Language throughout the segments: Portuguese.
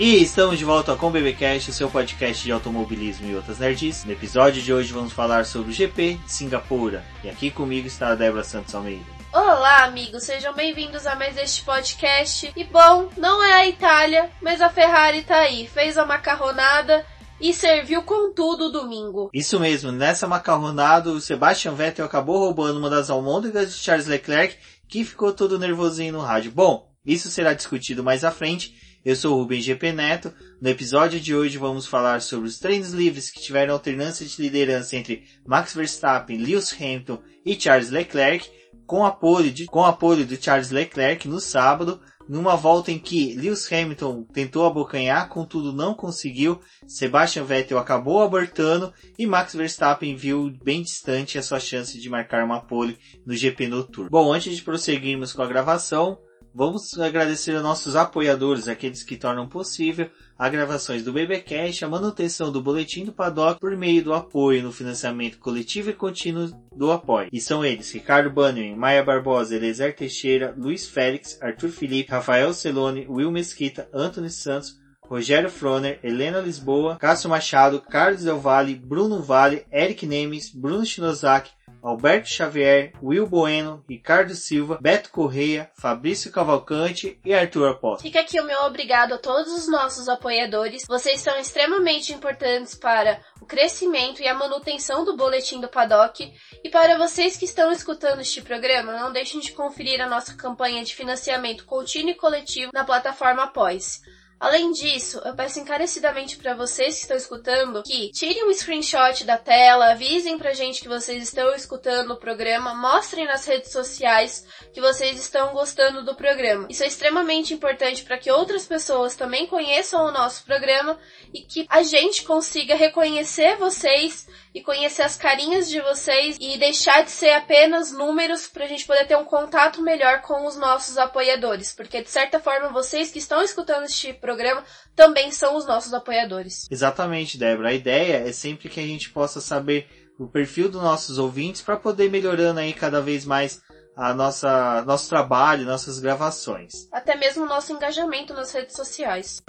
E estamos de volta com o BBcast, seu podcast de automobilismo e outras nerds. No episódio de hoje vamos falar sobre o GP de Singapura. E aqui comigo está a Débora Santos Almeida. Olá, amigos, sejam bem-vindos a mais este podcast. E bom, não é a Itália, mas a Ferrari tá aí, fez a macarronada e serviu com tudo domingo. Isso mesmo, nessa macarronada o Sebastian Vettel acabou roubando uma das almôndegas de Charles Leclerc, que ficou todo nervosinho no rádio. Bom, isso será discutido mais à frente. Eu sou o Rubem GP Neto. No episódio de hoje vamos falar sobre os treinos livres que tiveram alternância de liderança entre Max Verstappen, Lewis Hamilton e Charles Leclerc, com apoio, de, com apoio do Charles Leclerc no sábado, numa volta em que Lewis Hamilton tentou abocanhar, contudo não conseguiu, Sebastian Vettel acabou abortando e Max Verstappen viu bem distante a sua chance de marcar uma pole no GP noturno. Bom, antes de prosseguirmos com a gravação, Vamos agradecer aos nossos apoiadores, aqueles que tornam possível as gravações do BBcast, a manutenção do boletim do Paddock por meio do apoio no financiamento coletivo e contínuo do apoio. E são eles Ricardo Bannerman, Maia Barbosa, Elezer Teixeira, Luiz Félix, Arthur Felipe, Rafael Celone, Will Mesquita, Antônio Santos, Rogério Froner, Helena Lisboa, Cássio Machado, Carlos Del Valle, Bruno Vale, Eric Nemes, Bruno Shinozaki, Alberto Xavier, Will Bueno, Ricardo Silva, Beto Correia, Fabrício Cavalcante e Arthur Aposto. Fica aqui o meu obrigado a todos os nossos apoiadores. Vocês são extremamente importantes para o crescimento e a manutenção do boletim do Paddock. E para vocês que estão escutando este programa, não deixem de conferir a nossa campanha de financiamento contínuo e coletivo na plataforma Após. Além disso, eu peço encarecidamente para vocês que estão escutando que tirem um screenshot da tela, avisem pra gente que vocês estão escutando o programa, mostrem nas redes sociais que vocês estão gostando do programa. Isso é extremamente importante para que outras pessoas também conheçam o nosso programa e que a gente consiga reconhecer vocês e conhecer as carinhas de vocês e deixar de ser apenas números para a gente poder ter um contato melhor com os nossos apoiadores, porque de certa forma vocês que estão escutando este programa também são os nossos apoiadores. Exatamente, Débora. A ideia é sempre que a gente possa saber o perfil dos nossos ouvintes para poder melhorando aí cada vez mais a nossa nosso trabalho, nossas gravações. Até mesmo o nosso engajamento nas redes sociais.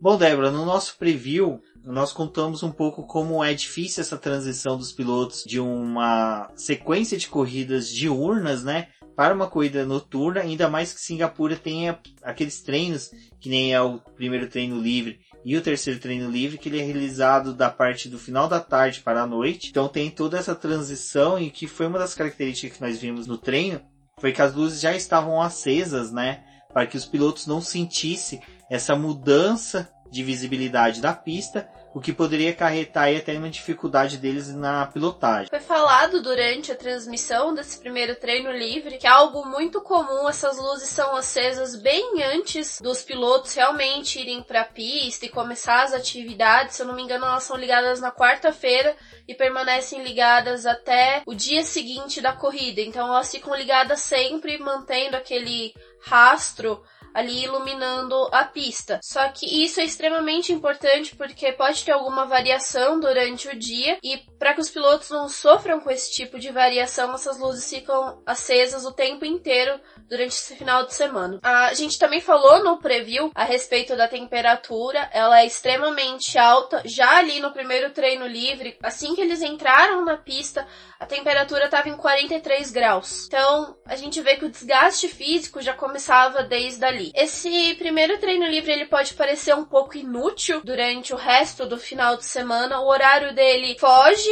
Bom, Débora, no nosso preview nós contamos um pouco como é difícil essa transição dos pilotos de uma sequência de corridas diurnas, né, para uma corrida noturna, ainda mais que Singapura tenha aqueles treinos, que nem é o primeiro treino livre e o terceiro treino livre, que ele é realizado da parte do final da tarde para a noite. Então tem toda essa transição e que foi uma das características que nós vimos no treino, foi que as luzes já estavam acesas, né, para que os pilotos não sentissem essa mudança de visibilidade da pista o que poderia acarretar até uma dificuldade deles na pilotagem. Foi falado durante a transmissão desse primeiro treino livre que é algo muito comum, essas luzes são acesas bem antes dos pilotos realmente irem para a pista e começar as atividades. Se eu não me engano, elas são ligadas na quarta-feira e permanecem ligadas até o dia seguinte da corrida. Então elas ficam ligadas sempre, mantendo aquele rastro ali iluminando a pista. Só que isso é extremamente importante porque pode ter alguma variação durante o dia e para que os pilotos não sofram com esse tipo de variação, essas luzes ficam acesas o tempo inteiro durante esse final de semana. A gente também falou no preview a respeito da temperatura, ela é extremamente alta. Já ali no primeiro treino livre, assim que eles entraram na pista, a temperatura estava em 43 graus. Então, a gente vê que o desgaste físico já começava desde ali. Esse primeiro treino livre ele pode parecer um pouco inútil durante o resto do final de semana. O horário dele foge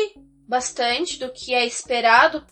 bastante do que é esperado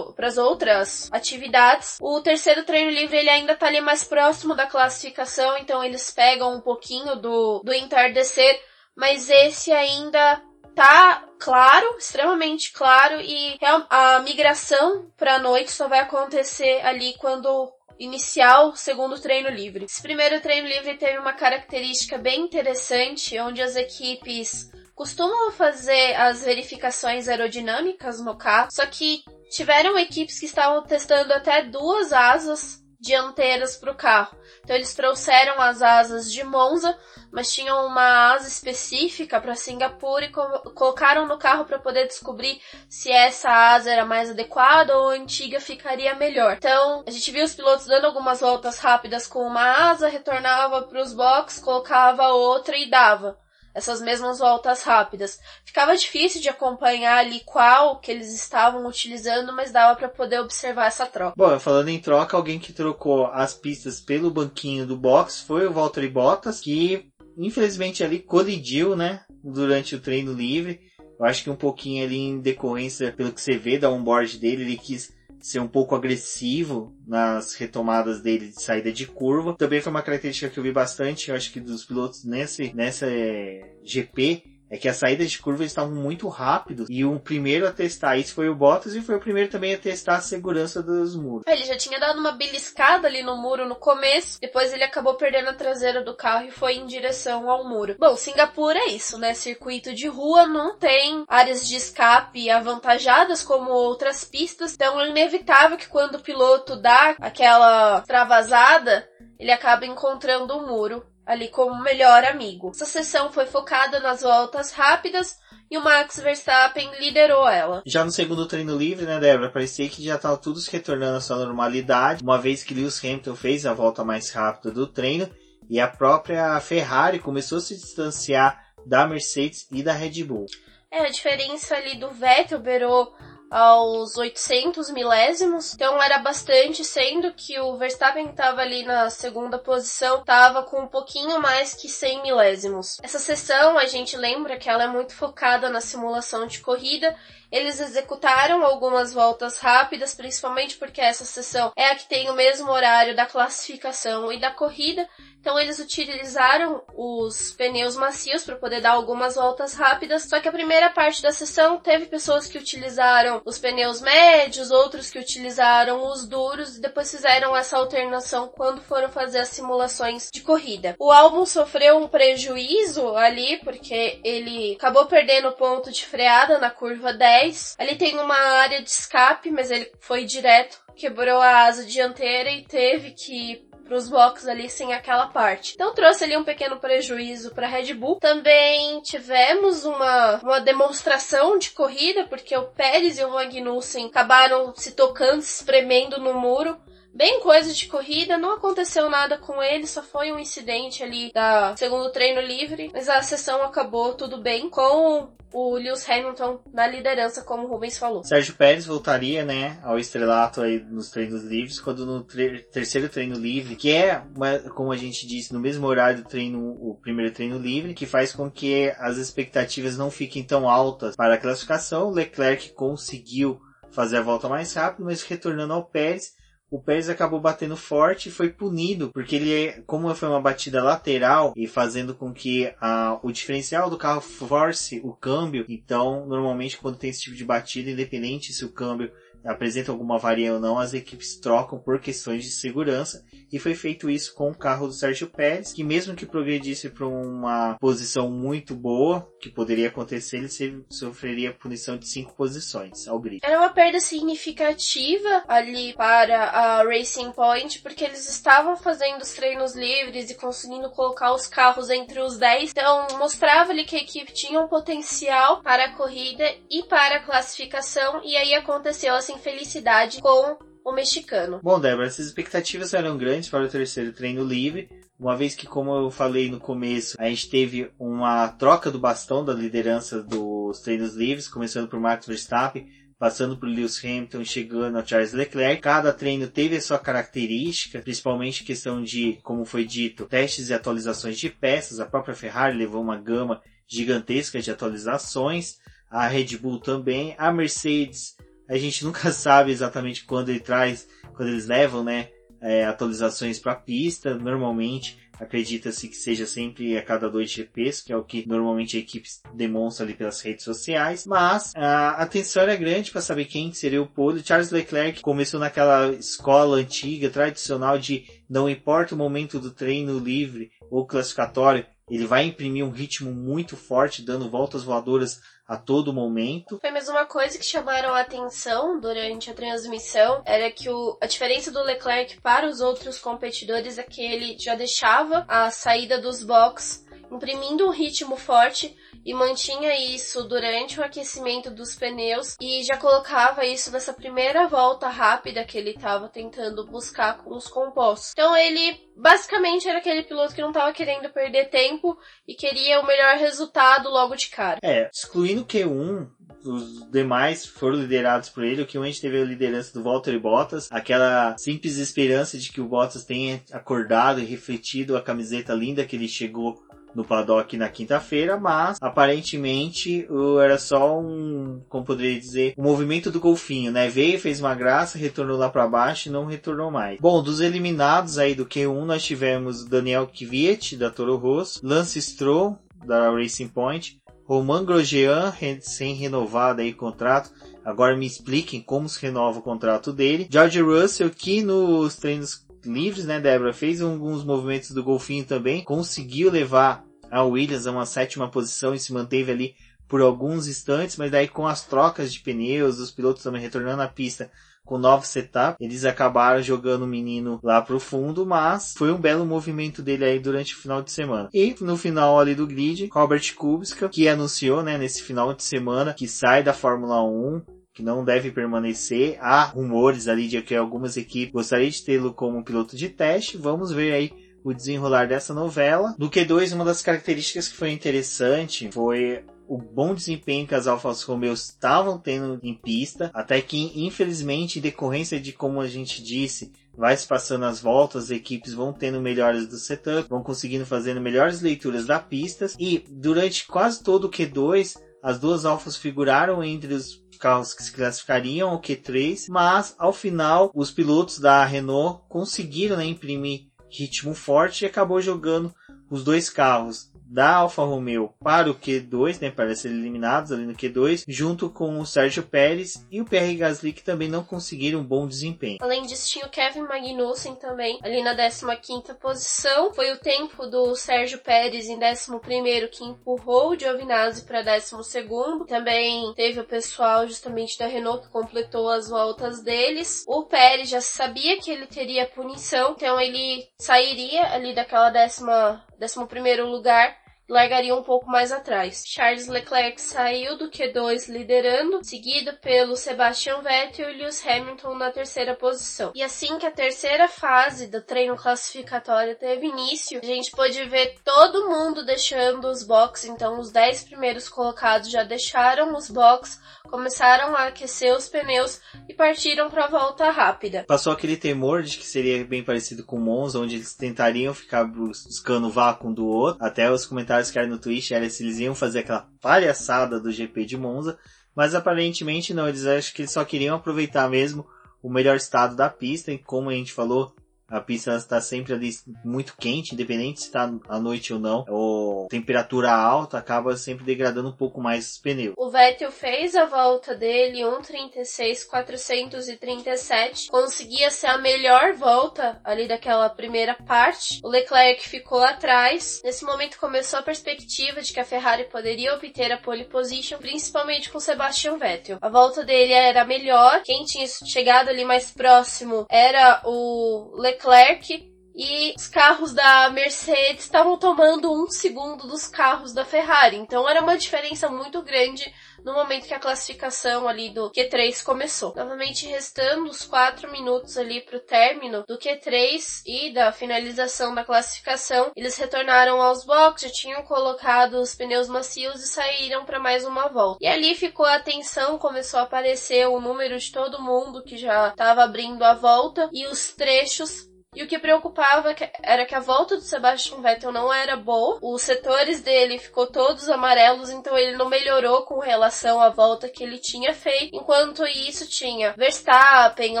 para as outras atividades. O terceiro treino livre ele ainda está ali mais próximo da classificação, então eles pegam um pouquinho do, do entardecer, mas esse ainda tá claro, extremamente claro, e a migração para a noite só vai acontecer ali quando iniciar o segundo treino livre. Esse primeiro treino livre teve uma característica bem interessante, onde as equipes costumam fazer as verificações aerodinâmicas no carro, só que tiveram equipes que estavam testando até duas asas dianteiras para o carro. Então eles trouxeram as asas de Monza, mas tinham uma asa específica para Singapura e co colocaram no carro para poder descobrir se essa asa era mais adequada ou a antiga ficaria melhor. Então a gente viu os pilotos dando algumas voltas rápidas com uma asa, retornava para os boxes, colocava outra e dava essas mesmas voltas rápidas. Ficava difícil de acompanhar ali qual que eles estavam utilizando, mas dava para poder observar essa troca. Bom, falando em troca, alguém que trocou as pistas pelo banquinho do box foi o Valtteri Bottas, que infelizmente ali colidiu, né, durante o treino livre. Eu acho que um pouquinho ali em decorrência, pelo que você vê da onboard dele, ele quis ser um pouco agressivo nas retomadas dele de saída de curva. Também foi uma característica que eu vi bastante, eu acho que dos pilotos nesse, nessa é, GP, é que as saídas de curva estavam muito rápidos e o primeiro a testar isso foi o Bottas e foi o primeiro também a testar a segurança dos muros. Ele já tinha dado uma beliscada ali no muro no começo, depois ele acabou perdendo a traseira do carro e foi em direção ao muro. Bom, Singapura é isso, né? Circuito de rua não tem áreas de escape avantajadas como outras pistas, então é inevitável que quando o piloto dá aquela travasada, ele acaba encontrando o um muro ali como melhor amigo. Essa sessão foi focada nas voltas rápidas e o Max Verstappen liderou ela. Já no segundo treino livre, né, Débora, parecia que já estava tudo se retornando à sua normalidade, uma vez que Lewis Hamilton fez a volta mais rápida do treino e a própria Ferrari começou a se distanciar da Mercedes e da Red Bull. É, a diferença ali do Vettel beirou aos 800 milésimos, então era bastante, sendo que o Verstappen estava ali na segunda posição, estava com um pouquinho mais que 100 milésimos. Essa sessão, a gente lembra que ela é muito focada na simulação de corrida, eles executaram algumas voltas rápidas, principalmente porque essa sessão é a que tem o mesmo horário da classificação e da corrida, então eles utilizaram os pneus macios para poder dar algumas voltas rápidas. Só que a primeira parte da sessão teve pessoas que utilizaram os pneus médios, outros que utilizaram os duros e depois fizeram essa alternação quando foram fazer as simulações de corrida. O álbum sofreu um prejuízo ali porque ele acabou perdendo o ponto de freada na curva 10. Ali tem uma área de escape, mas ele foi direto quebrou a asa dianteira e teve que para os boxes ali sem aquela parte. Então trouxe ali um pequeno prejuízo para Red Bull. Também tivemos uma, uma demonstração de corrida, porque o Pérez e o Magnussen acabaram se tocando, se espremendo no muro bem coisa de corrida, não aconteceu nada com ele, só foi um incidente ali da segundo treino livre, mas a sessão acabou tudo bem com o Lewis Hamilton na liderança, como o Rubens falou. Sérgio Pérez voltaria, né, ao estrelato aí nos treinos livres, quando no terceiro treino livre, que é, uma, como a gente disse, no mesmo horário do treino, o primeiro treino livre, que faz com que as expectativas não fiquem tão altas para a classificação. Leclerc conseguiu fazer a volta mais rápido, mas retornando ao Pérez, o Pérez acabou batendo forte e foi punido, porque ele, como foi uma batida lateral e fazendo com que a, o diferencial do carro force o câmbio, então normalmente quando tem esse tipo de batida, independente se o câmbio apresenta alguma avaria ou não, as equipes trocam por questões de segurança e foi feito isso com o carro do Sérgio Pérez, que mesmo que progredisse para uma posição muito boa, que poderia acontecer, ele sofreria punição de cinco posições ao grid. Era uma perda significativa ali para a Racing Point, porque eles estavam fazendo os treinos livres e conseguindo colocar os carros entre os 10, então mostrava ali que a equipe tinha um potencial para a corrida e para a classificação, e aí aconteceu essa infelicidade com o mexicano. Bom, Débora, essas expectativas eram grandes para o terceiro treino livre, uma vez que, como eu falei no começo, a gente teve uma troca do bastão da liderança dos treinos livres, começando por Max Verstappen, passando por Lewis Hamilton, chegando ao Charles Leclerc. Cada treino teve a sua característica, principalmente questão de, como foi dito, testes e atualizações de peças. A própria Ferrari levou uma gama gigantesca de atualizações. A Red Bull também. A Mercedes a gente nunca sabe exatamente quando ele traz, quando eles levam, né, é, atualizações para a pista. Normalmente, acredita-se que seja sempre a cada dois GPs, que é o que normalmente a equipe demonstra ali pelas redes sociais. Mas a atenção era grande para saber quem seria o pole. Charles Leclerc começou naquela escola antiga, tradicional de não importa o momento do treino livre ou classificatório, ele vai imprimir um ritmo muito forte, dando voltas voadoras a todo momento. Foi mesmo uma coisa que chamaram a atenção durante a transmissão, era que o, a diferença do Leclerc para os outros competidores é que ele já deixava a saída dos box imprimindo um ritmo forte e mantinha isso durante o aquecimento dos pneus e já colocava isso nessa primeira volta rápida que ele estava tentando buscar com os compostos. Então ele basicamente era aquele piloto que não estava querendo perder tempo e queria o melhor resultado logo de cara. É, excluindo o Q1, os demais foram liderados por ele. O que a gente teve a liderança do Valtteri Bottas, aquela simples esperança de que o Bottas tenha acordado e refletido a camiseta linda que ele chegou no paddock na quinta-feira, mas aparentemente era só um, como poderia dizer, um movimento do golfinho, né? Veio, fez uma graça, retornou lá para baixo e não retornou mais. Bom, dos eliminados aí do Q1 nós tivemos Daniel Kvyat da Toro Rosso, Lance Stroll da Racing Point, Roman Grosjean sem renovado aí contrato. Agora me expliquem como se renova o contrato dele. George Russell que nos treinos livres, né, Débora, fez alguns movimentos do golfinho também, conseguiu levar a Williams a uma sétima posição e se manteve ali por alguns instantes, mas daí com as trocas de pneus, os pilotos também retornando à pista com novo setup, eles acabaram jogando o menino lá pro fundo, mas foi um belo movimento dele aí durante o final de semana. E no final ali do grid, Robert Kubica, que anunciou, né, nesse final de semana que sai da Fórmula 1, que não deve permanecer. Há rumores ali de que algumas equipes gostariam de tê-lo como piloto de teste. Vamos ver aí o desenrolar dessa novela. No Q2, uma das características que foi interessante foi o bom desempenho que as Alfas Romeo estavam tendo em pista, até que infelizmente, em decorrência de como a gente disse, vai se passando as voltas, as equipes vão tendo melhores do setup, vão conseguindo fazendo melhores leituras da pista e durante quase todo o Q2 as duas Alfas figuraram entre os carros que se classificariam ao Q3, mas ao final os pilotos da Renault conseguiram né, imprimir ritmo forte e acabou jogando os dois carros da Alfa Romeo para o Q2, né, para serem eliminados ali no Q2, junto com o Sérgio Pérez e o Pierre Gasly que também não conseguiram um bom desempenho. Além disso, tinha o Kevin Magnussen também, ali na 15ª posição. Foi o tempo do Sérgio Pérez em 11º que empurrou o Giovinazzi para 12º. Também teve o pessoal justamente da Renault que completou as voltas deles. O Pérez já sabia que ele teria punição, então ele sairia ali daquela décima, décimo primeiro lugar largaria um pouco mais atrás. Charles Leclerc saiu do Q2 liderando, seguido pelo Sebastian Vettel e Lewis Hamilton na terceira posição. E assim que a terceira fase do treino classificatório teve início, a gente pôde ver todo mundo deixando os boxes, então os 10 primeiros colocados já deixaram os boxes, começaram a aquecer os pneus e partiram para a volta rápida. Passou aquele temor de que seria bem parecido com Monza, onde eles tentariam ficar buscando o vácuo do outro. Até os comentários que eram no Twitch era se eles iam fazer aquela palhaçada do GP de Monza, mas aparentemente não, eles acham que eles só queriam aproveitar mesmo o melhor estado da pista, e como a gente falou, a pista está sempre ali muito quente, independente se está à noite ou não, ou temperatura alta, acaba sempre degradando um pouco mais os pneus. O Vettel fez a volta dele 1:36.437, conseguia ser a melhor volta ali daquela primeira parte. O Leclerc ficou atrás. Nesse momento começou a perspectiva de que a Ferrari poderia obter a pole position, principalmente com Sebastian Vettel. A volta dele era melhor, quem tinha chegado ali mais próximo era o Leclerc Leclerc e os carros da Mercedes estavam tomando um segundo dos carros da Ferrari. Então era uma diferença muito grande no momento que a classificação ali do Q3 começou. Novamente restando os 4 minutos ali para o término do Q3 e da finalização da classificação, eles retornaram aos boxes, já tinham colocado os pneus macios e saíram para mais uma volta. E ali ficou a tensão, começou a aparecer o número de todo mundo que já estava abrindo a volta e os trechos e o que preocupava era que a volta do Sebastian Vettel não era boa. Os setores dele ficou todos amarelos, então ele não melhorou com relação à volta que ele tinha feito. Enquanto isso tinha Verstappen,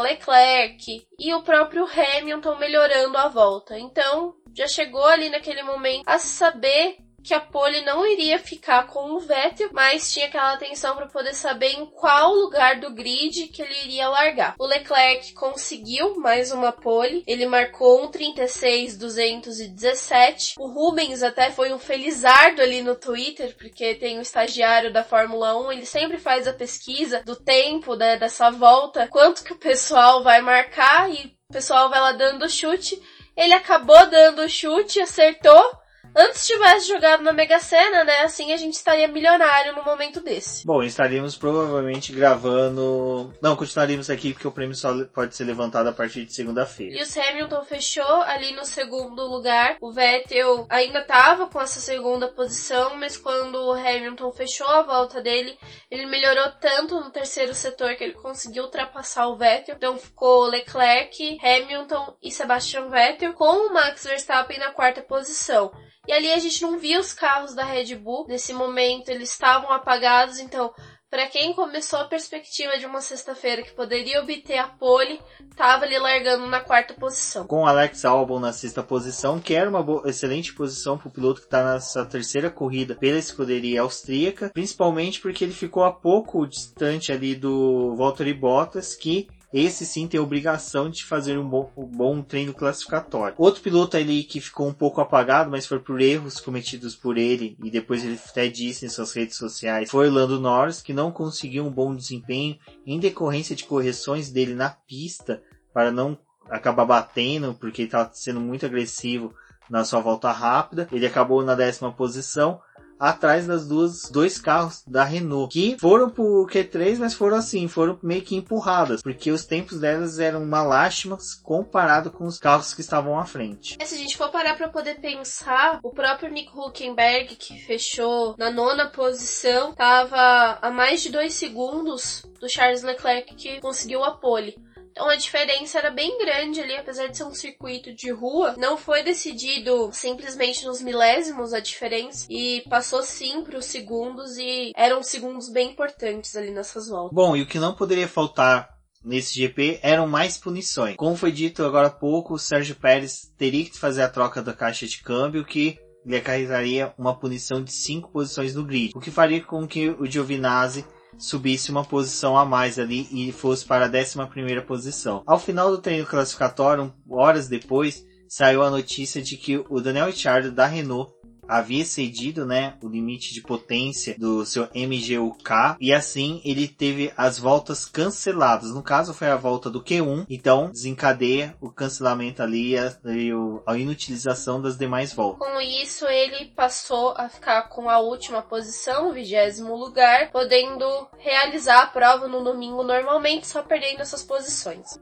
Leclerc e o próprio Hamilton melhorando a volta. Então já chegou ali naquele momento a saber que a pole não iria ficar com o Vettel, mas tinha aquela atenção para poder saber em qual lugar do grid que ele iria largar. O Leclerc conseguiu mais uma pole, ele marcou um 36.217. O Rubens até foi um felizardo ali no Twitter, porque tem um estagiário da Fórmula 1, ele sempre faz a pesquisa do tempo né, dessa volta, quanto que o pessoal vai marcar e o pessoal vai lá dando chute. Ele acabou dando chute, acertou antes tivesse jogado na Mega Sena, né? Assim a gente estaria milionário no momento desse. Bom, estaríamos provavelmente gravando. Não, continuaríamos aqui porque o prêmio só pode ser levantado a partir de segunda-feira. E o Hamilton fechou ali no segundo lugar. O Vettel ainda estava com essa segunda posição, mas quando o Hamilton fechou a volta dele, ele melhorou tanto no terceiro setor que ele conseguiu ultrapassar o Vettel. Então ficou Leclerc, Hamilton e Sebastian Vettel com o Max Verstappen na quarta posição. E ali a gente não via os carros da Red Bull. Nesse momento eles estavam apagados, então para quem começou a perspectiva de uma sexta-feira que poderia obter a pole, estava ali largando na quarta posição. Com Alex Albon na sexta posição, que era uma excelente posição para o piloto que está nessa terceira corrida pela escuderia austríaca, principalmente porque ele ficou a pouco distante ali do Valtteri Bottas, que esse sim tem a obrigação de fazer um bom, um bom treino classificatório. Outro piloto ali que ficou um pouco apagado, mas foi por erros cometidos por ele, e depois ele até disse em suas redes sociais, foi Lando Norris, que não conseguiu um bom desempenho em decorrência de correções dele na pista, para não acabar batendo, porque ele estava sendo muito agressivo na sua volta rápida. Ele acabou na décima posição, atrás das duas dois carros da Renault que foram pro Q3 mas foram assim foram meio que empurradas porque os tempos delas eram uma lástima comparado com os carros que estavam à frente. É, se a gente for parar para poder pensar o próprio Nick Huckenberg que fechou na nona posição estava a mais de dois segundos do Charles Leclerc que conseguiu a pole então a diferença era bem grande ali, apesar de ser um circuito de rua. Não foi decidido simplesmente nos milésimos a diferença e passou sim para os segundos e eram segundos bem importantes ali nessas voltas. Bom, e o que não poderia faltar nesse GP eram mais punições. Como foi dito agora há pouco, o Sérgio Pérez teria que fazer a troca da caixa de câmbio que lhe acarretaria uma punição de 5 posições no grid, o que faria com que o Giovinazzi subisse uma posição a mais ali e fosse para a 11 primeira posição. Ao final do treino classificatório, horas depois, saiu a notícia de que o Daniel Ricciardo da Renault havia excedido, né, o limite de potência do seu MGUK e assim ele teve as voltas canceladas. No caso foi a volta do Q1, então desencadeia o cancelamento ali e a, inutilização das demais voltas. Com isso ele passou a ficar com a última posição, o vigésimo lugar, podendo realizar a prova no domingo normalmente, só perdendo essas posições.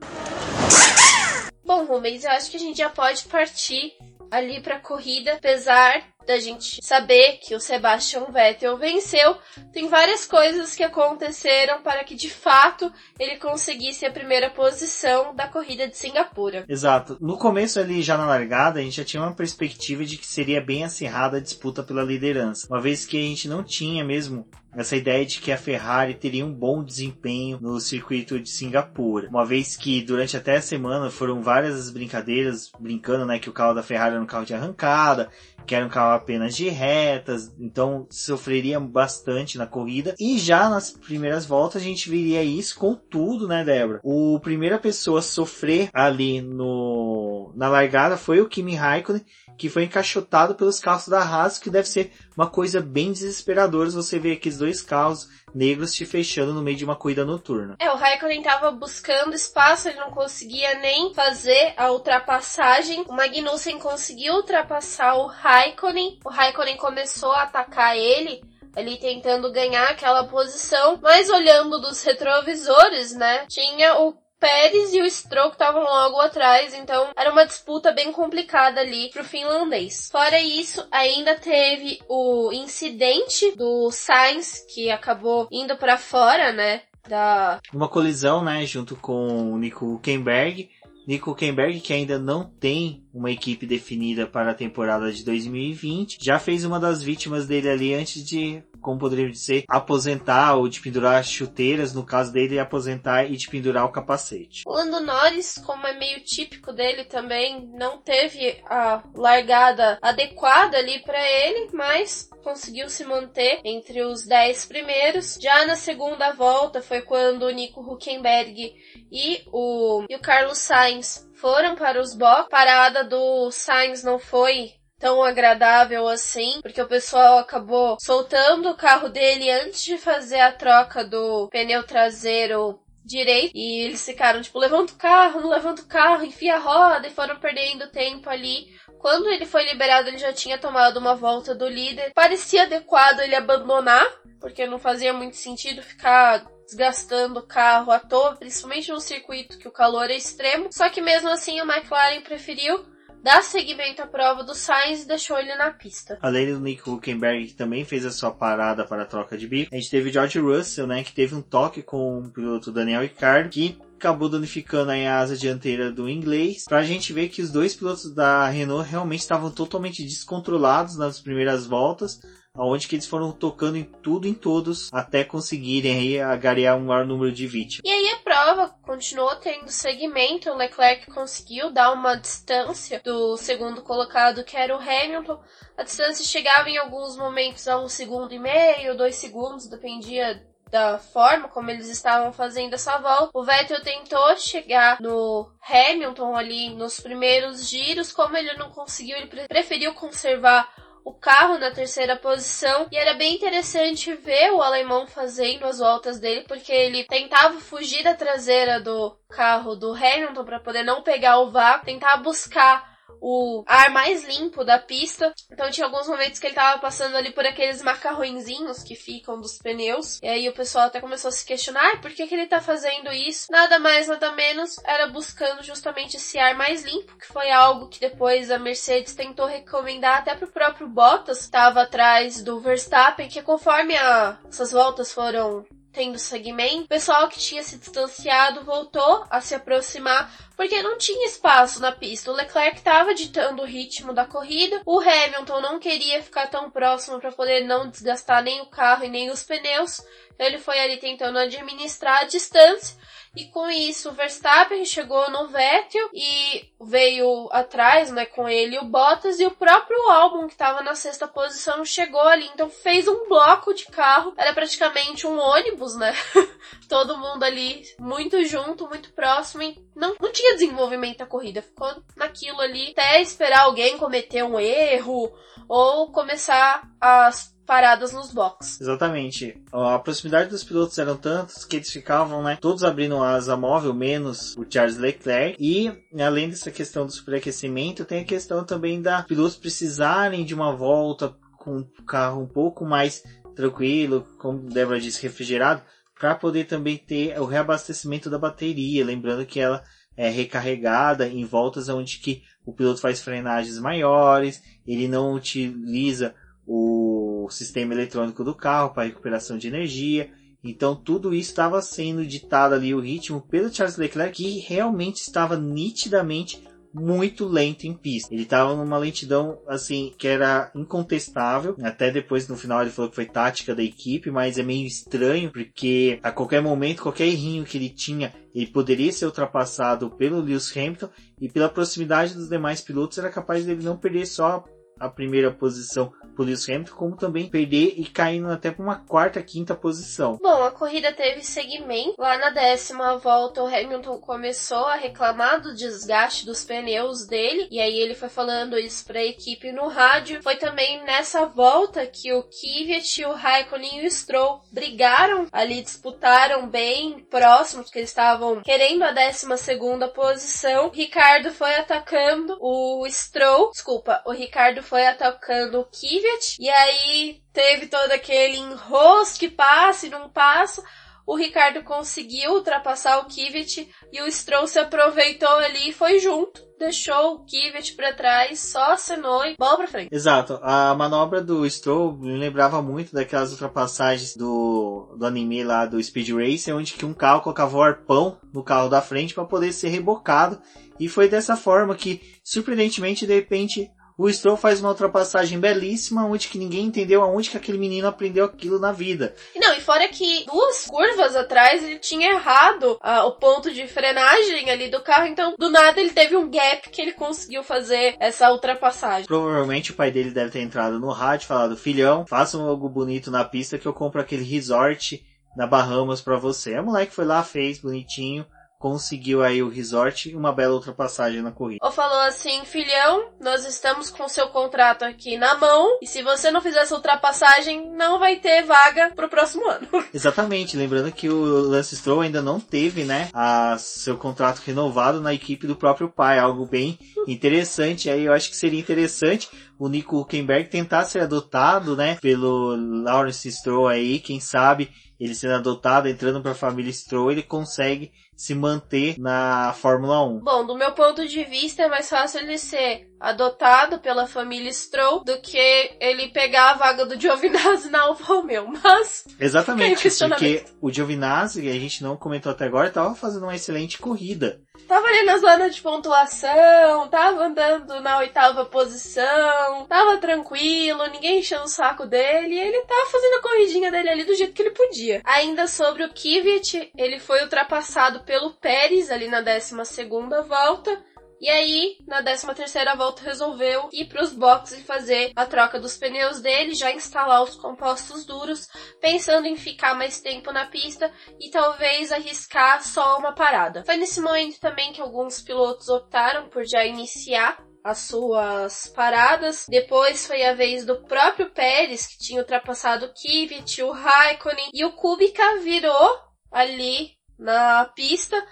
Bom, Rubens, eu acho que a gente já pode partir ali para a corrida, apesar da gente saber que o Sebastian Vettel venceu, tem várias coisas que aconteceram para que de fato ele conseguisse a primeira posição da corrida de Singapura. Exato. No começo ali, já na largada, a gente já tinha uma perspectiva de que seria bem acirrada a disputa pela liderança, uma vez que a gente não tinha mesmo essa ideia de que a Ferrari teria um bom desempenho no circuito de Singapura, uma vez que durante até a semana foram várias as brincadeiras brincando, né, que o carro da Ferrari era um carro de arrancada, que era um carro apenas de retas, então sofreria bastante na corrida. E já nas primeiras voltas a gente viria isso com tudo, né, Débora? O primeira pessoa a sofrer ali no na largada foi o Kimi Raikkonen, que foi encaixotado pelos carros da Haas, que deve ser uma coisa bem desesperadora você ver aqueles dois carros negros te fechando no meio de uma corrida noturna. É, o Raikkonen tava buscando espaço, ele não conseguia nem fazer a ultrapassagem. O Magnussen conseguiu ultrapassar o Raikkonen. O Raikkonen começou a atacar ele, ali tentando ganhar aquela posição, mas olhando dos retrovisores, né, tinha o Pérez e o Stroll estavam logo atrás, então era uma disputa bem complicada ali pro finlandês. Fora isso, ainda teve o incidente do Sainz que acabou indo para fora, né? Da uma colisão, né, junto com o Nico Huckenberg. Nico Huckenberg, que ainda não tem uma equipe definida para a temporada de 2020, já fez uma das vítimas dele ali antes de como poderia ser aposentar ou de pendurar chuteiras, no caso dele, aposentar e de pendurar o capacete. O Lando Norris, como é meio típico dele também, não teve a largada adequada ali para ele, mas conseguiu se manter entre os 10 primeiros. Já na segunda volta foi quando o Nico Huckenberg e o, e o Carlos Sainz foram para os box. Parada do Sainz não foi tão agradável assim, porque o pessoal acabou soltando o carro dele antes de fazer a troca do pneu traseiro direito e eles ficaram tipo levanta o carro, não levanta o carro, enfia a roda e foram perdendo tempo ali. Quando ele foi liberado, ele já tinha tomado uma volta do líder. Parecia adequado ele abandonar, porque não fazia muito sentido ficar desgastando o carro à toa, principalmente num circuito que o calor é extremo. Só que mesmo assim o McLaren preferiu dar seguimento à prova do Sainz e deixou ele na pista. Além do Nick Huckenberg, que também fez a sua parada para a troca de bico, a gente teve George Russell, né, que teve um toque com o piloto Daniel Ricciardo, que acabou danificando a asa dianteira do inglês, para a gente ver que os dois pilotos da Renault realmente estavam totalmente descontrolados nas primeiras voltas, onde que eles foram tocando em tudo em todos até conseguirem aí agarear um maior número de vítimas. E aí a prova continuou tendo segmento, o Leclerc conseguiu dar uma distância do segundo colocado, que era o Hamilton. A distância chegava em alguns momentos a um segundo e meio, dois segundos, dependia da forma como eles estavam fazendo essa volta. O Vettel tentou chegar no Hamilton ali nos primeiros giros, como ele não conseguiu, ele preferiu conservar o carro na terceira posição e era bem interessante ver o alemão fazendo as voltas dele porque ele tentava fugir da traseira do carro do Hamilton para poder não pegar o vácuo, tentar buscar o ar mais limpo da pista. Então tinha alguns momentos que ele tava passando ali por aqueles macarrõezinhos que ficam dos pneus. E aí o pessoal até começou a se questionar, por que, que ele tá fazendo isso? Nada mais, nada menos, era buscando justamente esse ar mais limpo, que foi algo que depois a Mercedes tentou recomendar até pro próprio Bottas, que estava atrás do Verstappen, que conforme a, essas voltas foram tendo segmento, o pessoal que tinha se distanciado voltou a se aproximar porque não tinha espaço na pista. O Leclerc estava ditando o ritmo da corrida, o Hamilton não queria ficar tão próximo para poder não desgastar nem o carro e nem os pneus. Ele foi ali tentando administrar a distância e com isso, o Verstappen chegou no Vettel e veio atrás, né, com ele o Bottas e o próprio Albon, que estava na sexta posição, chegou ali. Então fez um bloco de carro. Era praticamente um ônibus, né? Todo mundo ali muito junto, muito próximo. E não, não tinha desenvolvimento da corrida. Ficou naquilo ali até esperar alguém cometer um erro ou começar as paradas nos boxes. Exatamente. A proximidade dos pilotos eram tantos que eles ficavam, né, todos abrindo asa móvel, menos o Charles Leclerc. E, além dessa questão do superaquecimento, tem a questão também da pilotos precisarem de uma volta com o carro um pouco mais tranquilo, como Débora disse, refrigerado, para poder também ter o reabastecimento da bateria, lembrando que ela é recarregada em voltas onde que o piloto faz frenagens maiores, ele não utiliza o sistema eletrônico do carro para recuperação de energia. Então tudo isso estava sendo ditado ali o ritmo pelo Charles Leclerc que realmente estava nitidamente muito lento em pista. Ele estava numa lentidão assim que era incontestável. Até depois no final ele falou que foi tática da equipe, mas é meio estranho porque a qualquer momento, qualquer errinho que ele tinha, ele poderia ser ultrapassado pelo Lewis Hamilton e pela proximidade dos demais pilotos era capaz dele não perder só a primeira posição por Lewis Hamilton, como também perder e caindo até para uma quarta, quinta posição. Bom, a corrida teve segmento. Lá na décima volta, o Hamilton começou a reclamar do desgaste dos pneus dele, e aí ele foi falando isso para a equipe no rádio. Foi também nessa volta que o Kvyat, o Raikkonen e o Stroll brigaram ali, disputaram bem próximos, porque eles estavam querendo a décima segunda posição. Ricardo foi atacando o Stroll, desculpa, o Ricardo foi atacando o Kvyat, e aí teve todo aquele enrosque, passe, não passa. O Ricardo conseguiu ultrapassar o Kvyat e o Stroll se aproveitou ali e foi junto. Deixou o Kvyat para trás, só acenou e bola pra frente. Exato. A manobra do Stroll me lembrava muito daquelas ultrapassagens do, do anime lá do Speed Racer, onde que um carro colocava o arpão no carro da frente para poder ser rebocado. E foi dessa forma que, surpreendentemente, de repente, o Stroll faz uma ultrapassagem belíssima, onde que ninguém entendeu aonde que aquele menino aprendeu aquilo na vida. Não, e fora que duas curvas atrás ele tinha errado ah, o ponto de frenagem ali do carro, então do nada ele teve um gap que ele conseguiu fazer essa ultrapassagem. Provavelmente o pai dele deve ter entrado no rádio e falado, filhão, faça um algo bonito na pista que eu compro aquele resort na Bahamas pra você. A moleque foi lá, fez bonitinho, conseguiu aí o resort e uma bela ultrapassagem na corrida. Ou falou assim, filhão, nós estamos com seu contrato aqui na mão e se você não fizer essa ultrapassagem, não vai ter vaga pro próximo ano. Exatamente, lembrando que o Lance Stroll ainda não teve, né, a seu contrato renovado na equipe do próprio pai, algo bem interessante. Aí eu acho que seria interessante o Nico Huckenberg tentar ser adotado, né, pelo Lawrence Stroll aí, quem sabe ele sendo adotado, entrando para a família Stroll, ele consegue se manter na Fórmula 1. Bom, do meu ponto de vista é mais fácil ele ser adotado pela família Stroll do que ele pegar a vaga do Giovinazzi na Alfa Romeo, mas... Exatamente, porque o Giovinazzi, a gente não comentou até agora, estava fazendo uma excelente corrida. Tava ali na zona de pontuação, tava andando na oitava posição, tava tranquilo, ninguém enchendo o saco dele, e ele tava fazendo a corridinha dele ali do jeito que ele podia. Ainda sobre o Kvyat, ele foi ultrapassado pelo Pérez ali na 12 segunda volta, e aí, na 13 terceira volta, resolveu ir para os boxes e fazer a troca dos pneus dele, já instalar os compostos duros, pensando em ficar mais tempo na pista e talvez arriscar só uma parada. Foi nesse momento também que alguns pilotos optaram por já iniciar as suas paradas. Depois foi a vez do próprio Pérez, que tinha ultrapassado o Kvyat, o Raikkonen, e o Kubica virou ali na pista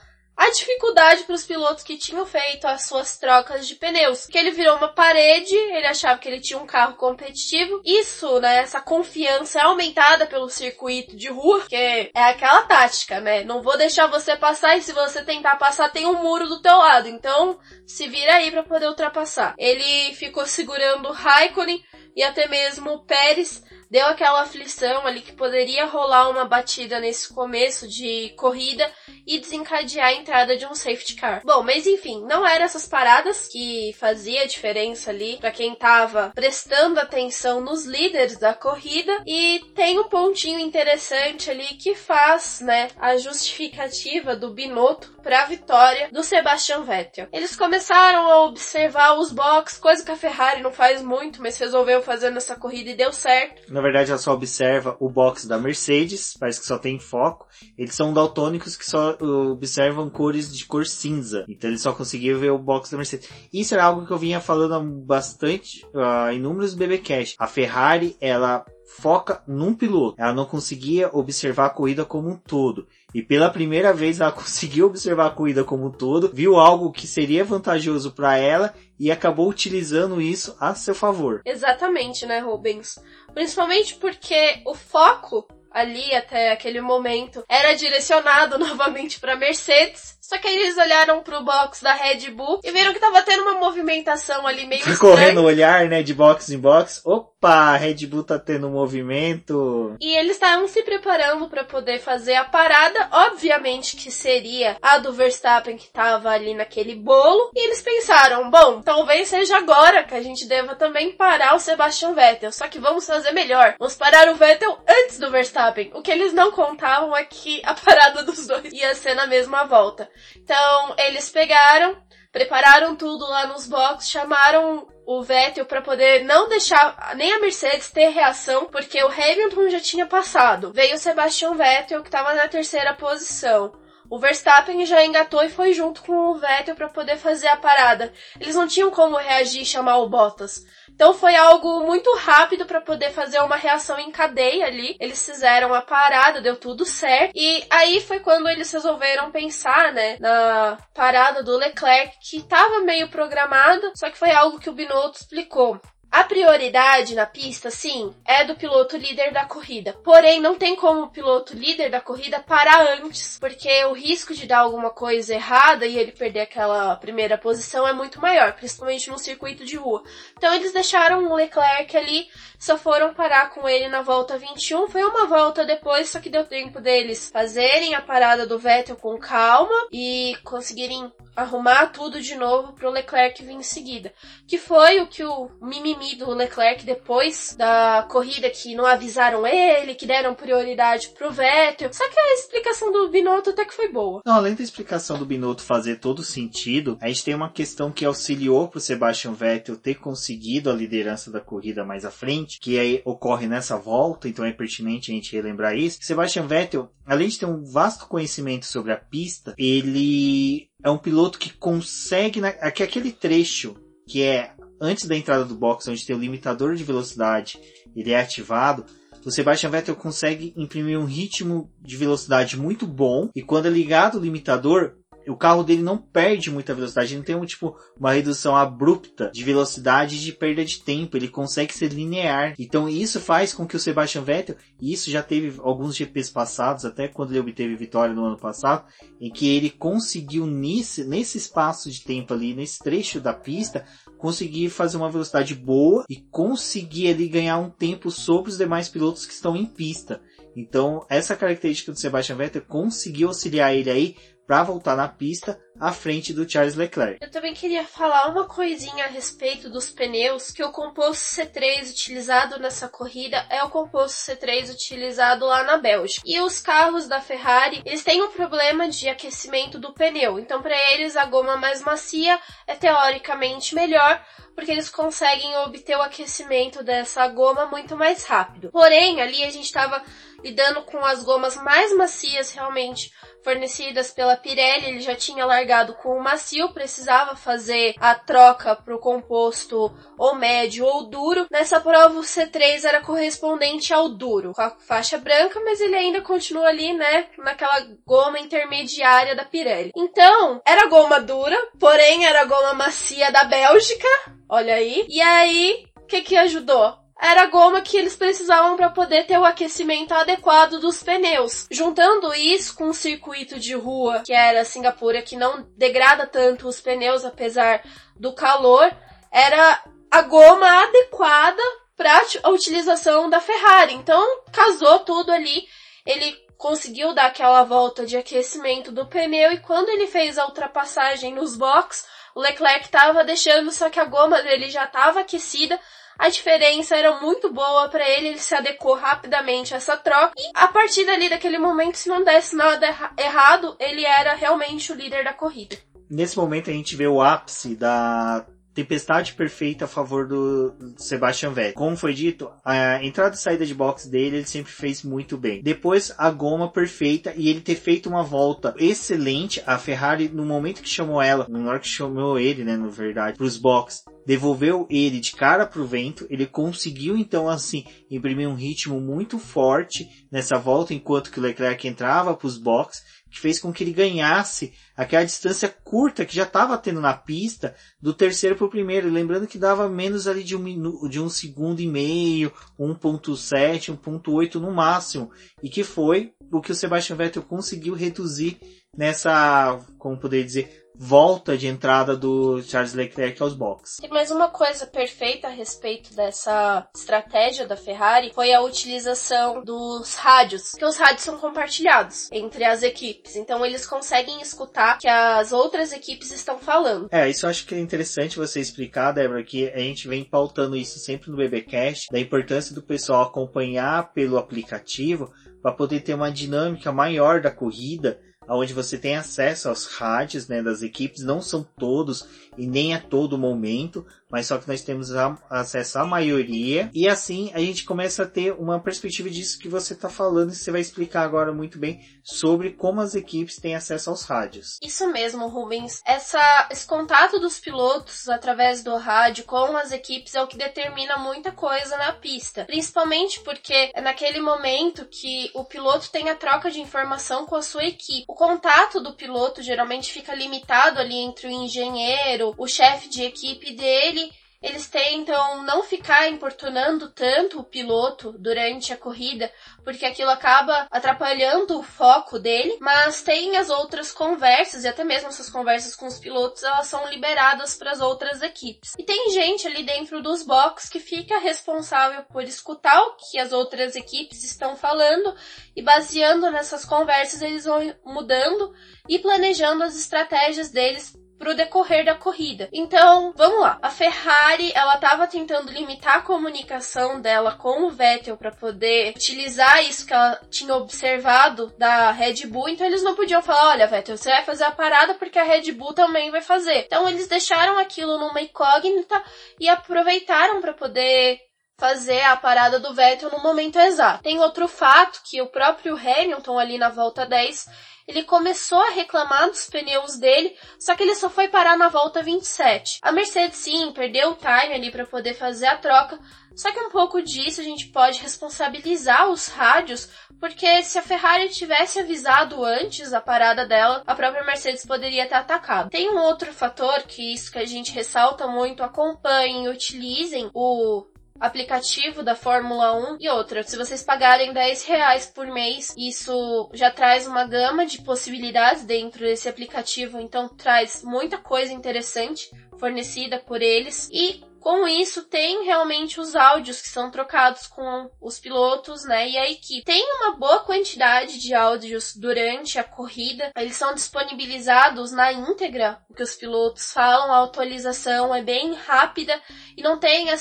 a dificuldade para os pilotos que tinham feito as suas trocas de pneus, que ele virou uma parede, ele achava que ele tinha um carro competitivo. Isso, né, essa confiança é aumentada pelo circuito de rua, que é aquela tática, né? Não vou deixar você passar e se você tentar passar tem um muro do teu lado. Então, se vira aí para poder ultrapassar. Ele ficou segurando o Raikkonen e até mesmo o Pérez deu aquela aflição ali que poderia rolar uma batida nesse começo de corrida e desencadear a entrada de um safety car. Bom, mas enfim, não eram essas paradas que fazia diferença ali para quem tava prestando atenção nos líderes da corrida e tem um pontinho interessante ali que faz, né, a justificativa do Binotto para a vitória do Sebastian Vettel. Eles começaram a observar os boxes, coisa que a Ferrari não faz muito, mas resolveu fazer nessa corrida e deu certo. Na verdade, ela só observa o box da Mercedes, parece que só tem foco. Eles são daltônicos que só uh, observam cores de cor cinza. Então eles só conseguiam ver o box da Mercedes. Isso era algo que eu vinha falando bastante uh, em números BBcast. A Ferrari, ela foca num piloto. Ela não conseguia observar a corrida como um todo. E pela primeira vez ela conseguiu observar a corrida como um todo, viu algo que seria vantajoso para ela e acabou utilizando isso a seu favor. Exatamente, né, Rubens? Principalmente porque o foco ali até aquele momento era direcionado novamente para Mercedes. Só que aí eles olharam pro box da Red Bull e viram que tava tendo uma movimentação ali meio Correndo o olhar, né, de box em box. Opa, a Red Bull tá tendo um movimento. E eles estavam se preparando para poder fazer a parada, obviamente que seria a do Verstappen que tava ali naquele bolo. E eles pensaram, bom, talvez seja agora que a gente deva também parar o Sebastian Vettel. Só que vamos fazer melhor. Vamos parar o Vettel antes do Verstappen. O que eles não contavam é que a parada dos dois ia ser na mesma volta. Então, eles pegaram, prepararam tudo lá nos boxes, chamaram o Vettel para poder não deixar nem a Mercedes ter reação, porque o Hamilton já tinha passado. Veio o Sebastian Vettel, que estava na terceira posição. O Verstappen já engatou e foi junto com o Vettel para poder fazer a parada. Eles não tinham como reagir e chamar o Bottas. Então foi algo muito rápido para poder fazer uma reação em cadeia ali. Eles fizeram a parada, deu tudo certo. E aí foi quando eles resolveram pensar, né, na parada do Leclerc, que estava meio programada, só que foi algo que o Binotto explicou. A prioridade na pista, sim, é do piloto líder da corrida. Porém, não tem como o piloto líder da corrida parar antes, porque o risco de dar alguma coisa errada e ele perder aquela primeira posição é muito maior, principalmente no circuito de rua. Então eles deixaram o Leclerc ali, só foram parar com ele na volta 21. Foi uma volta depois, só que deu tempo deles fazerem a parada do Vettel com calma e conseguirem arrumar tudo de novo pro Leclerc vir em seguida. Que foi o que o mimimi do Leclerc depois da corrida que não avisaram ele, que deram prioridade pro Vettel. Só que a explicação do Binotto até que foi boa. Não, além da explicação do Binotto fazer todo sentido, a gente tem uma questão que auxiliou pro Sebastian Vettel ter conseguido a liderança da corrida mais à frente, que aí ocorre nessa volta, então é pertinente a gente relembrar isso. Sebastian Vettel, além de ter um vasto conhecimento sobre a pista, ele é um piloto que consegue, na, que aquele trecho que é antes da entrada do box, onde tem o limitador de velocidade, ele é ativado, o Sebastian Vettel consegue imprimir um ritmo de velocidade muito bom e quando é ligado o limitador, o carro dele não perde muita velocidade, não tem um, tipo, uma redução abrupta de velocidade e de perda de tempo, ele consegue ser linear. Então isso faz com que o Sebastian Vettel, e isso já teve alguns GPs passados, até quando ele obteve vitória no ano passado, em que ele conseguiu nesse, nesse espaço de tempo ali, nesse trecho da pista, conseguir fazer uma velocidade boa e conseguir ali ganhar um tempo sobre os demais pilotos que estão em pista. Então, essa característica do Sebastian Vettel conseguiu auxiliar ele aí para voltar na pista à frente do Charles Leclerc. Eu também queria falar uma coisinha a respeito dos pneus, que o composto C3 utilizado nessa corrida é o composto C3 utilizado lá na Bélgica. E os carros da Ferrari, eles têm um problema de aquecimento do pneu. Então, para eles, a goma mais macia é teoricamente melhor, porque eles conseguem obter o aquecimento dessa goma muito mais rápido. Porém, ali a gente estava lidando com as gomas mais macias realmente fornecidas pela Pirelli, ele já tinha largado com o macio, precisava fazer a troca para o composto ou médio ou duro. Nessa prova o C3 era correspondente ao duro, com a faixa branca, mas ele ainda continua ali, né, naquela goma intermediária da Pirelli. Então, era goma dura, porém era goma macia da Bélgica, olha aí. E aí, o que que ajudou? Era a goma que eles precisavam para poder ter o aquecimento adequado dos pneus. Juntando isso com o circuito de rua, que era Singapura, que não degrada tanto os pneus apesar do calor, era a goma adequada para a utilização da Ferrari. Então, casou tudo ali. Ele conseguiu dar aquela volta de aquecimento do pneu e quando ele fez a ultrapassagem nos box, o Leclerc estava deixando, só que a goma dele já estava aquecida a diferença era muito boa para ele, ele se adequou rapidamente a essa troca. E a partir dali, daquele momento, se não desse nada errado, ele era realmente o líder da corrida. Nesse momento a gente vê o ápice da tempestade perfeita a favor do Sebastian Vettel. Como foi dito, a entrada e saída de box dele ele sempre fez muito bem. Depois a goma perfeita e ele ter feito uma volta excelente. A Ferrari no momento que chamou ela, no hora que chamou ele, né, na verdade, para os boxes, devolveu ele de cara pro vento. Ele conseguiu então assim imprimir um ritmo muito forte nessa volta enquanto que o Leclerc entrava para os boxes que fez com que ele ganhasse aquela distância curta que já estava tendo na pista do terceiro para o primeiro. Lembrando que dava menos ali de um, minuto, de um segundo e meio, 1.7, 1.8 no máximo. E que foi o que o Sebastian Vettel conseguiu reduzir nessa, como poderia dizer, volta de entrada do Charles Leclerc aos boxes. Tem mais uma coisa perfeita a respeito dessa estratégia da Ferrari foi a utilização dos rádios, que os rádios são compartilhados entre as equipes, então eles conseguem escutar que as outras equipes estão falando. É, isso eu acho que é interessante você explicar, Débora, que a gente vem pautando isso sempre no BBcast, da importância do pessoal acompanhar pelo aplicativo para poder ter uma dinâmica maior da corrida onde você tem acesso aos rádios né, das equipes, não são todos e nem a todo momento, mas só que nós temos a, acesso à maioria, e assim a gente começa a ter uma perspectiva disso que você está falando, e você vai explicar agora muito bem sobre como as equipes têm acesso aos rádios. Isso mesmo, Rubens. Essa, esse contato dos pilotos através do rádio com as equipes é o que determina muita coisa na pista, principalmente porque é naquele momento que o piloto tem a troca de informação com a sua equipe. O contato do piloto geralmente fica limitado ali entre o engenheiro, o chefe de equipe dele eles tentam não ficar importunando tanto o piloto durante a corrida, porque aquilo acaba atrapalhando o foco dele, mas tem as outras conversas, e até mesmo essas conversas com os pilotos, elas são liberadas para as outras equipes. E tem gente ali dentro dos boxes que fica responsável por escutar o que as outras equipes estão falando e baseando nessas conversas eles vão mudando e planejando as estratégias deles pro decorrer da corrida. Então, vamos lá. A Ferrari, ela tava tentando limitar a comunicação dela com o Vettel para poder utilizar isso que ela tinha observado da Red Bull, então eles não podiam falar, olha, Vettel, você vai fazer a parada porque a Red Bull também vai fazer. Então eles deixaram aquilo numa incógnita e aproveitaram para poder fazer a parada do Vettel no momento exato. Tem outro fato que o próprio Hamilton ali na volta 10 ele começou a reclamar dos pneus dele, só que ele só foi parar na volta 27. A Mercedes sim perdeu o time ali para poder fazer a troca, só que um pouco disso a gente pode responsabilizar os rádios, porque se a Ferrari tivesse avisado antes a parada dela, a própria Mercedes poderia ter atacado. Tem um outro fator que isso que a gente ressalta muito, acompanhem, utilizem o aplicativo da Fórmula 1 e outra. Se vocês pagarem 10 reais por mês, isso já traz uma gama de possibilidades dentro desse aplicativo, então traz muita coisa interessante fornecida por eles e com isso, tem realmente os áudios que são trocados com os pilotos, né, e a equipe. Tem uma boa quantidade de áudios durante a corrida. Eles são disponibilizados na íntegra, o que os pilotos falam. A atualização é bem rápida e não tem a,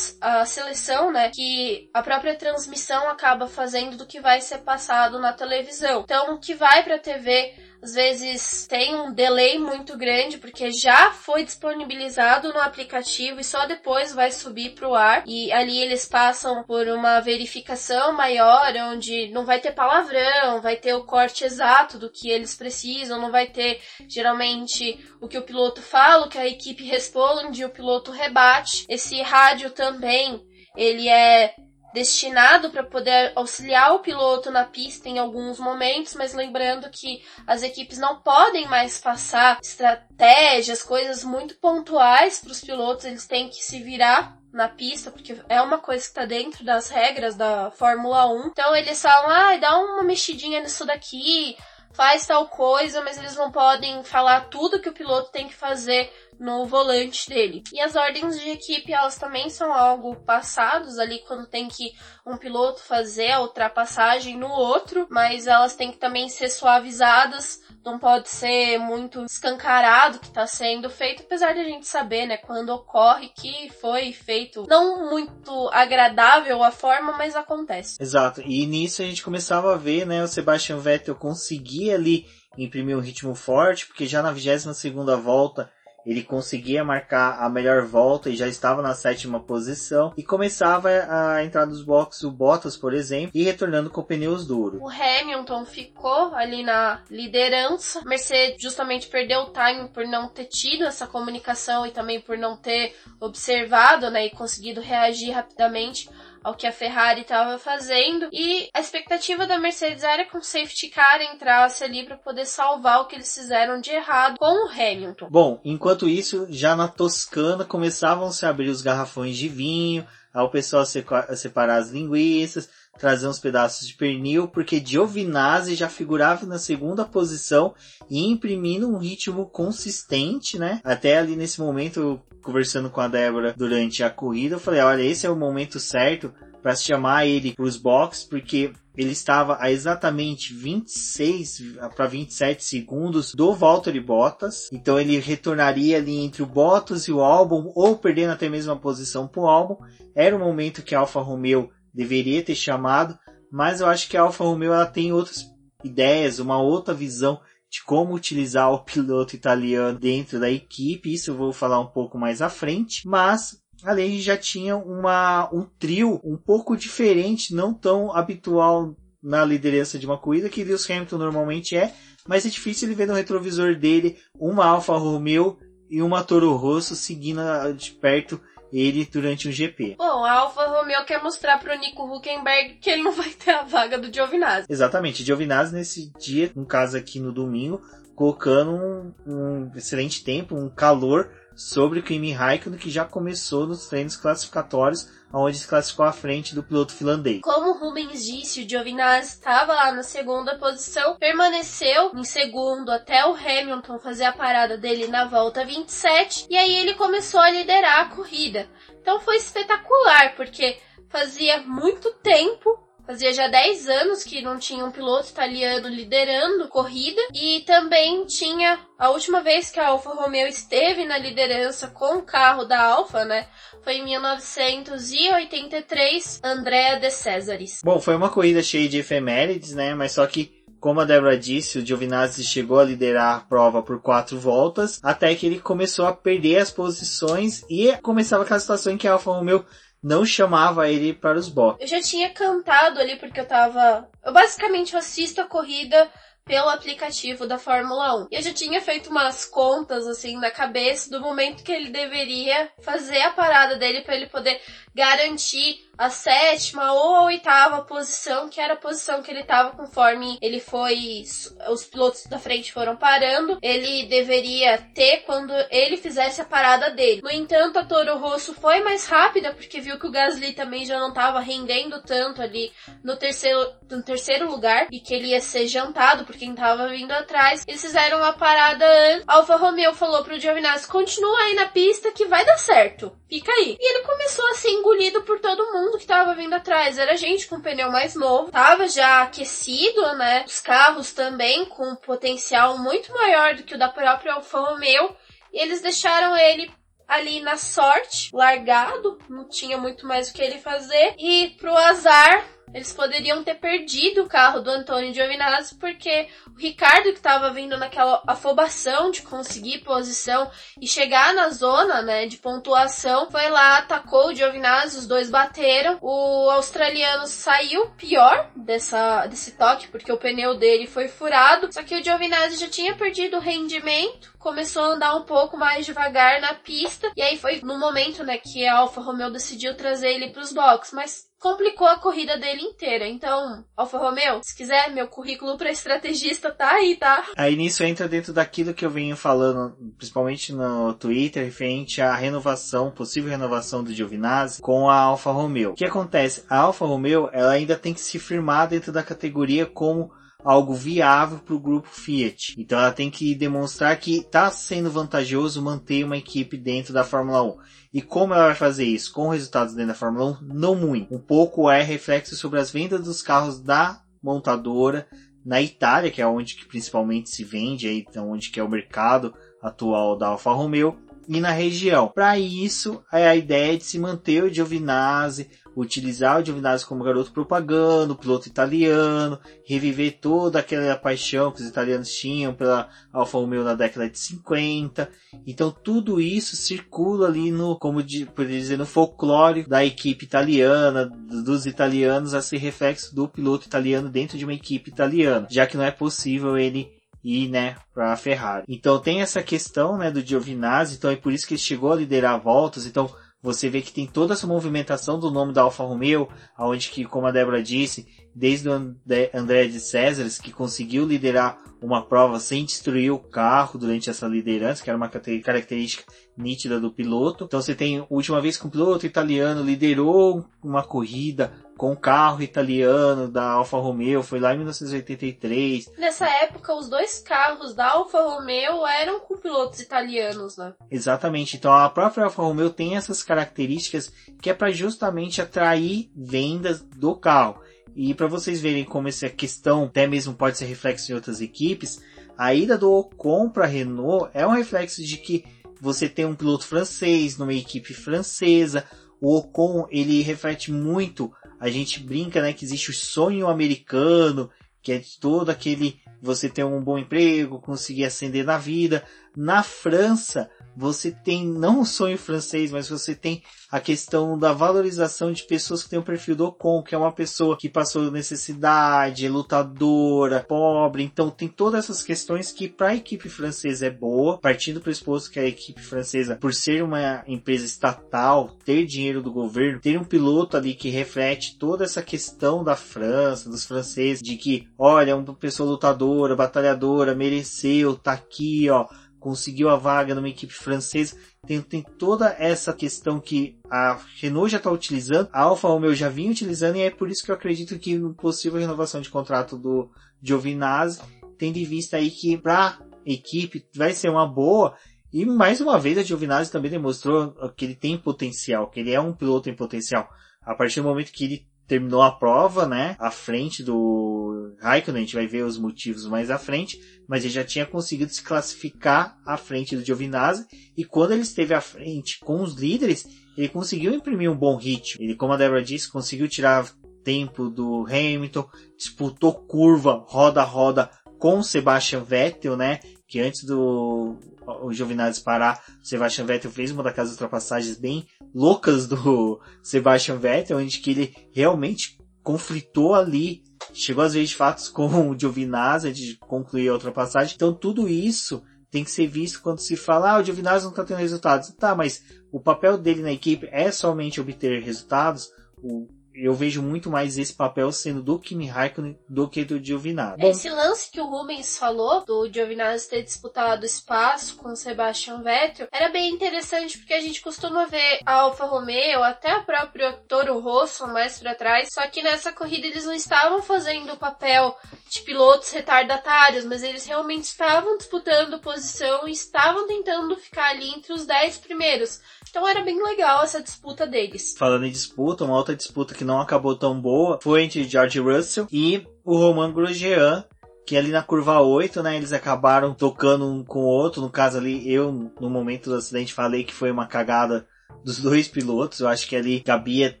a seleção, né, que a própria transmissão acaba fazendo do que vai ser passado na televisão. Então, o que vai para a TV às vezes tem um delay muito grande porque já foi disponibilizado no aplicativo e só depois vai subir para o ar e ali eles passam por uma verificação maior onde não vai ter palavrão, vai ter o corte exato do que eles precisam, não vai ter geralmente o que o piloto fala, o que a equipe responde, o piloto rebate. Esse rádio também ele é destinado para poder auxiliar o piloto na pista em alguns momentos, mas lembrando que as equipes não podem mais passar estratégias, coisas muito pontuais para os pilotos, eles têm que se virar na pista, porque é uma coisa que está dentro das regras da Fórmula 1. Então eles falam, ah, dá uma mexidinha nisso daqui, faz tal coisa, mas eles não podem falar tudo que o piloto tem que fazer no volante dele. E as ordens de equipe, elas também são algo passados ali quando tem que um piloto fazer a ultrapassagem no outro, mas elas têm que também ser suavizadas, não pode ser muito escancarado que está sendo feito, apesar de a gente saber, né, quando ocorre que foi feito não muito agradável a forma, mas acontece. Exato. E nisso a gente começava a ver, né, o Sebastian Vettel conseguir ali imprimir um ritmo forte, porque já na 22 segunda volta ele conseguia marcar a melhor volta e já estava na sétima posição e começava a entrar nos boxes o Bottas, por exemplo, e retornando com pneus duros. O Hamilton ficou ali na liderança. Mercedes justamente perdeu o time por não ter tido essa comunicação e também por não ter observado, né, e conseguido reagir rapidamente ao que a Ferrari estava fazendo e a expectativa da Mercedes era que um safety car entrasse ali para poder salvar o que eles fizeram de errado com o Hamilton. Bom, enquanto isso, já na Toscana começavam -se a abrir os garrafões de vinho, ao pessoal separar as linguiças, trazer uns pedaços de pernil, porque Giovinazzi já figurava na segunda posição e imprimindo um ritmo consistente, né? Até ali nesse momento, conversando com a Débora durante a corrida, eu falei, olha, esse é o momento certo para chamar ele para os boxes, porque ele estava a exatamente 26 para 27 segundos do Valtteri Bottas. Então ele retornaria ali entre o Bottas e o Albon, ou perdendo até mesmo a posição para o Albon. Era o momento que a Alfa Romeo deveria ter chamado, mas eu acho que a Alfa Romeo ela tem outras ideias, uma outra visão de como utilizar o piloto italiano dentro da equipe. Isso eu vou falar um pouco mais à frente, mas ali a gente já tinha uma, um trio um pouco diferente, não tão habitual na liderança de uma corrida que Lewis Hamilton normalmente é, mas é difícil ele ver no retrovisor dele uma Alfa Romeo e uma Toro Rosso seguindo de perto ele durante um GP. Bom, a Alfa Romeo quer mostrar pro Nico Huckenberg que ele não vai ter a vaga do Giovinazzi. Exatamente, Giovinazzi nesse dia, no caso aqui no domingo, colocando um, um excelente tempo, um calor sobre o Kimi Raikkonen, que já começou nos treinos classificatórios, onde se classificou à frente do piloto finlandês. Como Rubens disse, o Giovinazzi estava lá na segunda posição, permaneceu em segundo até o Hamilton fazer a parada dele na volta 27, e aí ele começou a liderar a corrida. Então foi espetacular, porque fazia muito tempo Fazia já 10 anos que não tinha um piloto italiano liderando corrida e também tinha a última vez que a Alfa Romeo esteve na liderança com o carro da Alfa, né? Foi em 1983, Andrea de Cesaris. Bom, foi uma corrida cheia de efemérides, né? Mas só que como a Débora disse, o Giovinazzi chegou a liderar a prova por quatro voltas, até que ele começou a perder as posições e começava aquela situação em que a Alfa Romeo não chamava ele para os boxes. Eu já tinha cantado ali porque eu tava. Eu basicamente assisto a corrida pelo aplicativo da Fórmula 1. E eu já tinha feito umas contas assim na cabeça do momento que ele deveria fazer a parada dele para ele poder garantir a sétima ou a oitava posição, que era a posição que ele estava conforme ele foi. Os pilotos da frente foram parando. Ele deveria ter quando ele fizesse a parada dele. No entanto, a Toro Rosso foi mais rápida porque viu que o Gasly também já não estava rendendo tanto ali no terceiro, no terceiro lugar e que ele ia ser jantado por quem estava vindo atrás. Eles fizeram uma parada antes. Alfa Romeo falou pro Giovinazzi: continua aí na pista que vai dar certo. Fica aí. E ele começou a ser engolido por todo mundo mundo que tava vindo atrás. Era gente com pneu mais novo, tava já aquecido, né? Os carros também com potencial muito maior do que o da própria Alfa Romeo. E eles deixaram ele ali na sorte, largado, não tinha muito mais o que ele fazer. E pro azar, eles poderiam ter perdido o carro do Antônio Giovinazzi porque o Ricardo que estava vindo naquela afobação de conseguir posição e chegar na zona, né, de pontuação, foi lá, atacou o Giovinazzi, os dois bateram. O australiano saiu pior dessa desse toque porque o pneu dele foi furado, só que o Giovinazzi já tinha perdido o rendimento, começou a andar um pouco mais devagar na pista. E aí foi no momento, né, que a Alfa Romeo decidiu trazer ele para os boxes, mas complicou a corrida dele inteira. Então, Alfa Romeo, se quiser, meu currículo para estrategista tá aí, tá? Aí nisso entra dentro daquilo que eu venho falando, principalmente no Twitter, referente à renovação, possível renovação do Giovinazzi com a Alfa Romeo. O que acontece? A Alfa Romeo, ela ainda tem que se firmar dentro da categoria como algo viável para o grupo Fiat. Então ela tem que demonstrar que está sendo vantajoso manter uma equipe dentro da Fórmula 1. E como ela vai fazer isso? Com resultados dentro da Fórmula 1? Não muito. Um pouco é reflexo sobre as vendas dos carros da montadora na Itália, que é onde que principalmente se vende, aí, então, onde que é o mercado atual da Alfa Romeo, e na região. Para isso, é a ideia de se manter o Giovinazzi, utilizar o Giovinazzi como garoto propaganda, piloto italiano, reviver toda aquela paixão que os italianos tinham pela Alfa Romeo na década de 50. Então tudo isso circula ali no, como de, poderia dizer, no folclore da equipe italiana, dos italianos, a ser reflexo do piloto italiano dentro de uma equipe italiana, já que não é possível ele ir, né, para a Ferrari. Então tem essa questão, né, do Giovinazzi, então é por isso que ele chegou a liderar voltas, então você vê que tem toda essa movimentação do nome da Alfa Romeo, aonde que, como a Débora disse, desde o André de Césares, que conseguiu liderar uma prova sem destruir o carro durante essa liderança, que era uma característica nítida do piloto. Então você tem, última vez que um piloto italiano liderou uma corrida com o carro italiano da Alfa Romeo, foi lá em 1983. Nessa época, os dois carros da Alfa Romeo eram com pilotos italianos, né? Exatamente. Então a própria Alfa Romeo tem essas características que é para justamente atrair vendas do carro. E para vocês verem como essa questão até mesmo pode ser reflexo em outras equipes, a ida do Ocon para a Renault é um reflexo de que você tem um piloto francês numa equipe francesa. O Ocon ele reflete muito a gente brinca, né, que existe o sonho americano, que é de todo aquele você ter um bom emprego, conseguir ascender na vida. Na França, você tem não o sonho francês, mas você tem a questão da valorização de pessoas que têm o perfil do Ocon, que é uma pessoa que passou necessidade, lutadora, pobre. Então tem todas essas questões que para a equipe francesa é boa, partindo do pressuposto que a equipe francesa, por ser uma empresa estatal, ter dinheiro do governo, ter um piloto ali que reflete toda essa questão da França, dos franceses, de que, olha, uma pessoa lutadora, batalhadora, mereceu, tá aqui, ó conseguiu a vaga numa equipe francesa. Tem, tem toda essa questão que a Renault já está utilizando, a Alfa Romeo já vinha utilizando, e é por isso que eu acredito que possível renovação de contrato do Giovinazzi, tendo em vista aí que para equipe vai ser uma boa, e mais uma vez a Giovinazzi também demonstrou que ele tem potencial, que ele é um piloto em potencial. A partir do momento que ele terminou a prova, né, à frente do Raikkonen, a gente vai ver os motivos mais à frente, mas ele já tinha conseguido se classificar à frente do Giovinazzi, e quando ele esteve à frente com os líderes, ele conseguiu imprimir um bom ritmo. Ele, como a Débora disse, conseguiu tirar tempo do Hamilton, disputou curva, roda a roda com Sebastian Vettel, né, que antes do o Giovinazzi parar, o Sebastian Vettel fez uma daquelas ultrapassagens bem loucas do Sebastian Vettel, onde que ele realmente conflitou ali, chegou às vezes de fatos com o Giovinazzi de concluir a ultrapassagem. Então tudo isso tem que ser visto quando se fala, ah, o Giovinazzi não está tendo resultados. Tá, mas o papel dele na equipe é somente obter resultados. O eu vejo muito mais esse papel sendo do Kimi Raikkonen do que do Giovinazzi. Esse lance que o Rubens falou, do Giovinazzi ter disputado espaço com o Sebastian Vettel, era bem interessante porque a gente costuma ver a Alfa Romeo, até a própria Toro Rosso mais para trás, só que nessa corrida eles não estavam fazendo o papel de pilotos retardatários, mas eles realmente estavam disputando posição e estavam tentando ficar ali entre os 10 primeiros. Então era bem legal essa disputa deles. Falando em disputa, uma outra disputa que não acabou tão boa foi entre George Russell e o Roman Grosjean, que ali na curva 8, né, eles acabaram tocando um com o outro. No caso ali, eu no momento do acidente falei que foi uma cagada dos dois pilotos. Eu acho que ali cabia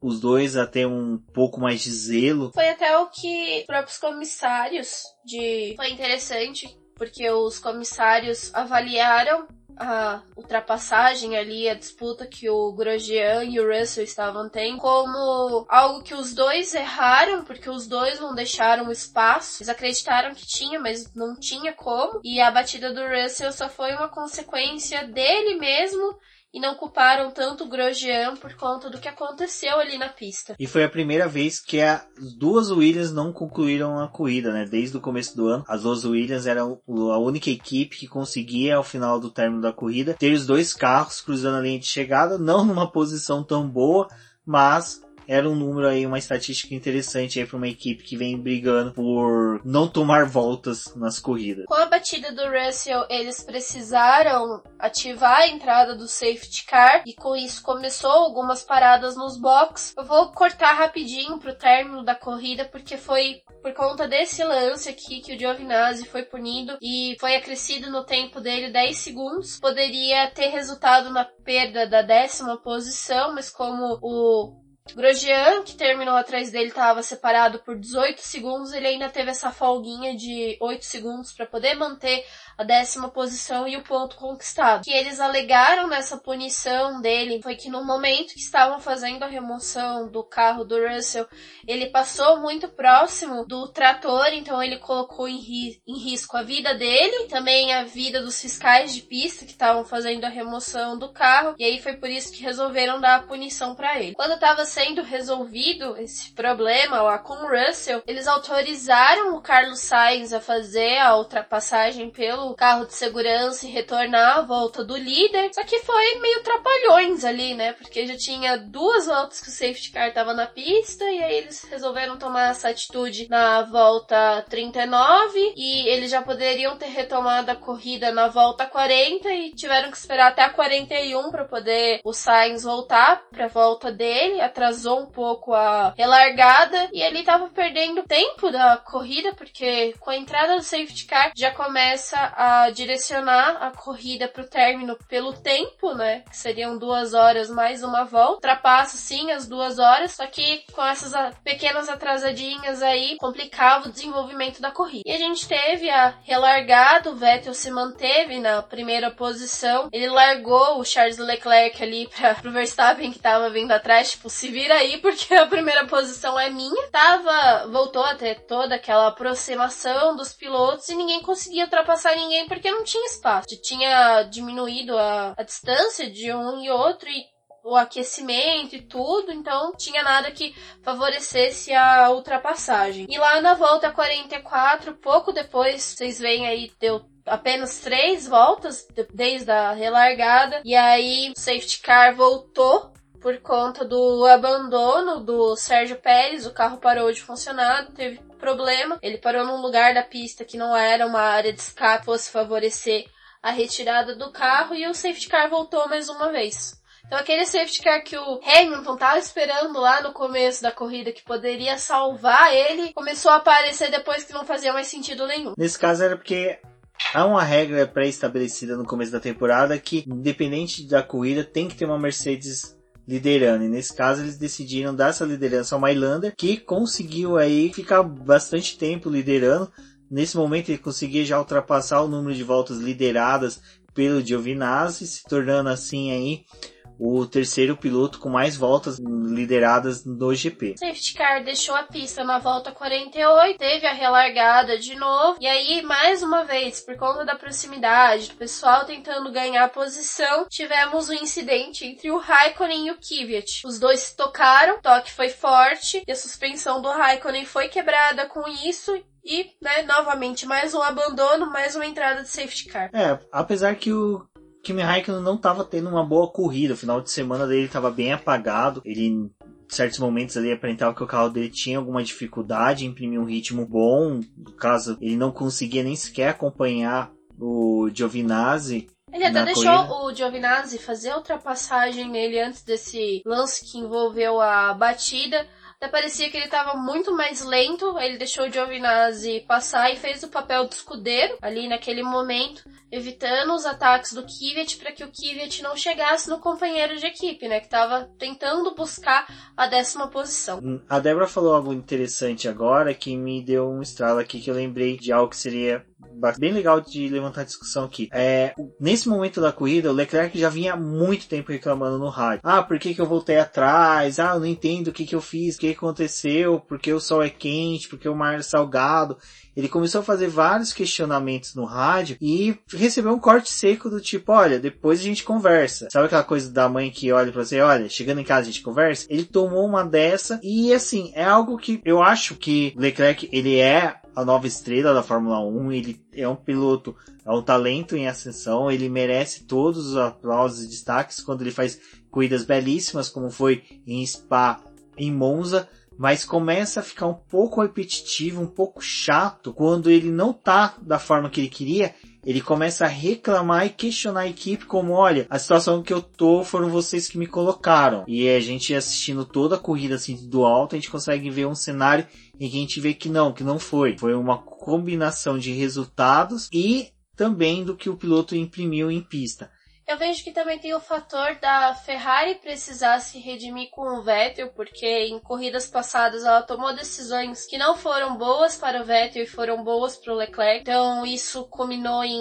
os dois a ter um pouco mais de zelo. Foi até o que os próprios comissários de foi interessante porque os comissários avaliaram a ultrapassagem ali, a disputa que o Grosjean e o Russell estavam tendo, como algo que os dois erraram, porque os dois não deixaram espaço. Eles acreditaram que tinha, mas não tinha como. E a batida do Russell só foi uma consequência dele mesmo e não culparam tanto o Grosjean por conta do que aconteceu ali na pista. E foi a primeira vez que as duas Williams não concluíram a corrida, né? Desde o começo do ano, as duas Williams eram a única equipe que conseguia, ao final do término da corrida, ter os dois carros cruzando a linha de chegada, não numa posição tão boa, mas era um número aí, uma estatística interessante aí para uma equipe que vem brigando por não tomar voltas nas corridas. Com a batida do Russell, eles precisaram ativar a entrada do safety car e com isso começou algumas paradas nos box. Eu vou cortar rapidinho pro término da corrida porque foi por conta desse lance aqui que o Giovinazzi foi punido e foi acrescido no tempo dele 10 segundos. Poderia ter resultado na perda da décima posição, mas como o Grosjean, que terminou atrás dele, estava separado por 18 segundos. Ele ainda teve essa folguinha de 8 segundos para poder manter a décima posição e o ponto conquistado. Que eles alegaram nessa punição dele foi que no momento que estavam fazendo a remoção do carro do Russell, ele passou muito próximo do trator, então ele colocou em, ri em risco a vida dele, também a vida dos fiscais de pista que estavam fazendo a remoção do carro, e aí foi por isso que resolveram dar a punição para ele. Quando estava sendo resolvido esse problema lá com o Russell, eles autorizaram o Carlos Sainz a fazer a ultrapassagem pelo carro de segurança e retornar à volta do líder. Só que foi meio trapalhões ali, né? Porque já tinha duas voltas que o safety car tava na pista e aí eles resolveram tomar essa atitude na volta 39 e eles já poderiam ter retomado a corrida na volta 40 e tiveram que esperar até a 41 para poder o Sainz voltar para a volta dele, atrasou um pouco a relargada e ele tava perdendo tempo da corrida porque com a entrada do safety car já começa a direcionar a corrida para o término pelo tempo, né? Que seriam duas horas mais uma volta. Ultrapassa sim as duas horas, só que com essas pequenas atrasadinhas aí complicava o desenvolvimento da corrida. E a gente teve a relargada, o Vettel se manteve na primeira posição. Ele largou o Charles Leclerc ali para o Verstappen que estava vindo atrás, tipo, se vira aí porque a primeira posição é minha. Tava, voltou a ter toda aquela aproximação dos pilotos e ninguém conseguia ultrapassar ninguém ninguém porque não tinha espaço. Tinha diminuído a, a distância de um e outro e o aquecimento e tudo, então tinha nada que favorecesse a ultrapassagem. E lá na volta 44, pouco depois, vocês veem aí, deu apenas três voltas desde a relargada. E aí o safety car voltou por conta do abandono do Sérgio Pérez, o carro parou de funcionar, teve problema. Ele parou num lugar da pista que não era uma área de escape, fosse favorecer a retirada do carro e o safety car voltou mais uma vez. Então aquele safety car que o Hamilton tava esperando lá no começo da corrida que poderia salvar ele, começou a aparecer depois que não fazia mais sentido nenhum. Nesse caso era porque há uma regra pré-estabelecida no começo da temporada que, independente da corrida, tem que ter uma Mercedes liderando. E nesse caso eles decidiram dar essa liderança ao Mailander, que conseguiu aí ficar bastante tempo liderando. Nesse momento ele conseguia já ultrapassar o número de voltas lideradas pelo Giovinazzi, se tornando assim aí o terceiro piloto com mais voltas lideradas no GP. Safety car deixou a pista na volta 48, teve a relargada de novo, e aí mais uma vez, por conta da proximidade, do pessoal tentando ganhar posição, tivemos um incidente entre o Raikkonen e o Kvyat. Os dois se tocaram, o toque foi forte, e a suspensão do Raikkonen foi quebrada com isso, e, né, novamente, mais um abandono, mais uma entrada de safety car. É, apesar que o Kimi Raikkonen não estava tendo uma boa corrida. O final de semana dele estava bem apagado. Ele em certos momentos ali aparentava que o carro dele tinha alguma dificuldade em imprimir um ritmo bom. No caso, ele não conseguia nem sequer acompanhar o Giovinazzi ele até deixou corrida. o Giovinazzi fazer a ultrapassagem nele antes desse lance que envolveu a batida. Até parecia que ele estava muito mais lento. Ele deixou o Giovinazzi passar e fez o papel do escudeiro ali naquele momento, evitando os ataques do Kvyat para que o Kvyat não chegasse no companheiro de equipe, né? Que estava tentando buscar a décima posição. Hum, a Débora falou algo interessante agora que me deu um estralo aqui que eu lembrei de algo que seria bem legal de levantar a discussão aqui. É, nesse momento da corrida, o Leclerc já vinha muito tempo reclamando no rádio. Ah, por que, que eu voltei atrás? Ah, eu não entendo o que, que eu fiz, o que aconteceu, porque o sol é quente, porque o mar é salgado. Ele começou a fazer vários questionamentos no rádio e recebeu um corte seco do tipo, olha, depois a gente conversa. Sabe aquela coisa da mãe que olha pra você, olha, chegando em casa a gente conversa? Ele tomou uma dessa e assim, é algo que eu acho que Leclerc, ele é a nova estrela da Fórmula 1, ele é um piloto, é um talento em ascensão, ele merece todos os aplausos e destaques quando ele faz corridas belíssimas, como foi em Spa, em Monza, mas começa a ficar um pouco repetitivo, um pouco chato quando ele não tá da forma que ele queria. Ele começa a reclamar e questionar a equipe como, olha, a situação que eu tô foram vocês que me colocaram. E a gente assistindo toda a corrida assim do alto, a gente consegue ver um cenário que a gente vê que não, que não foi. Foi uma combinação de resultados e também do que o piloto imprimiu em pista. Eu vejo que também tem o fator da Ferrari precisar se redimir com o Vettel, porque em corridas passadas ela tomou decisões que não foram boas para o Vettel e foram boas para o Leclerc. Então isso culminou em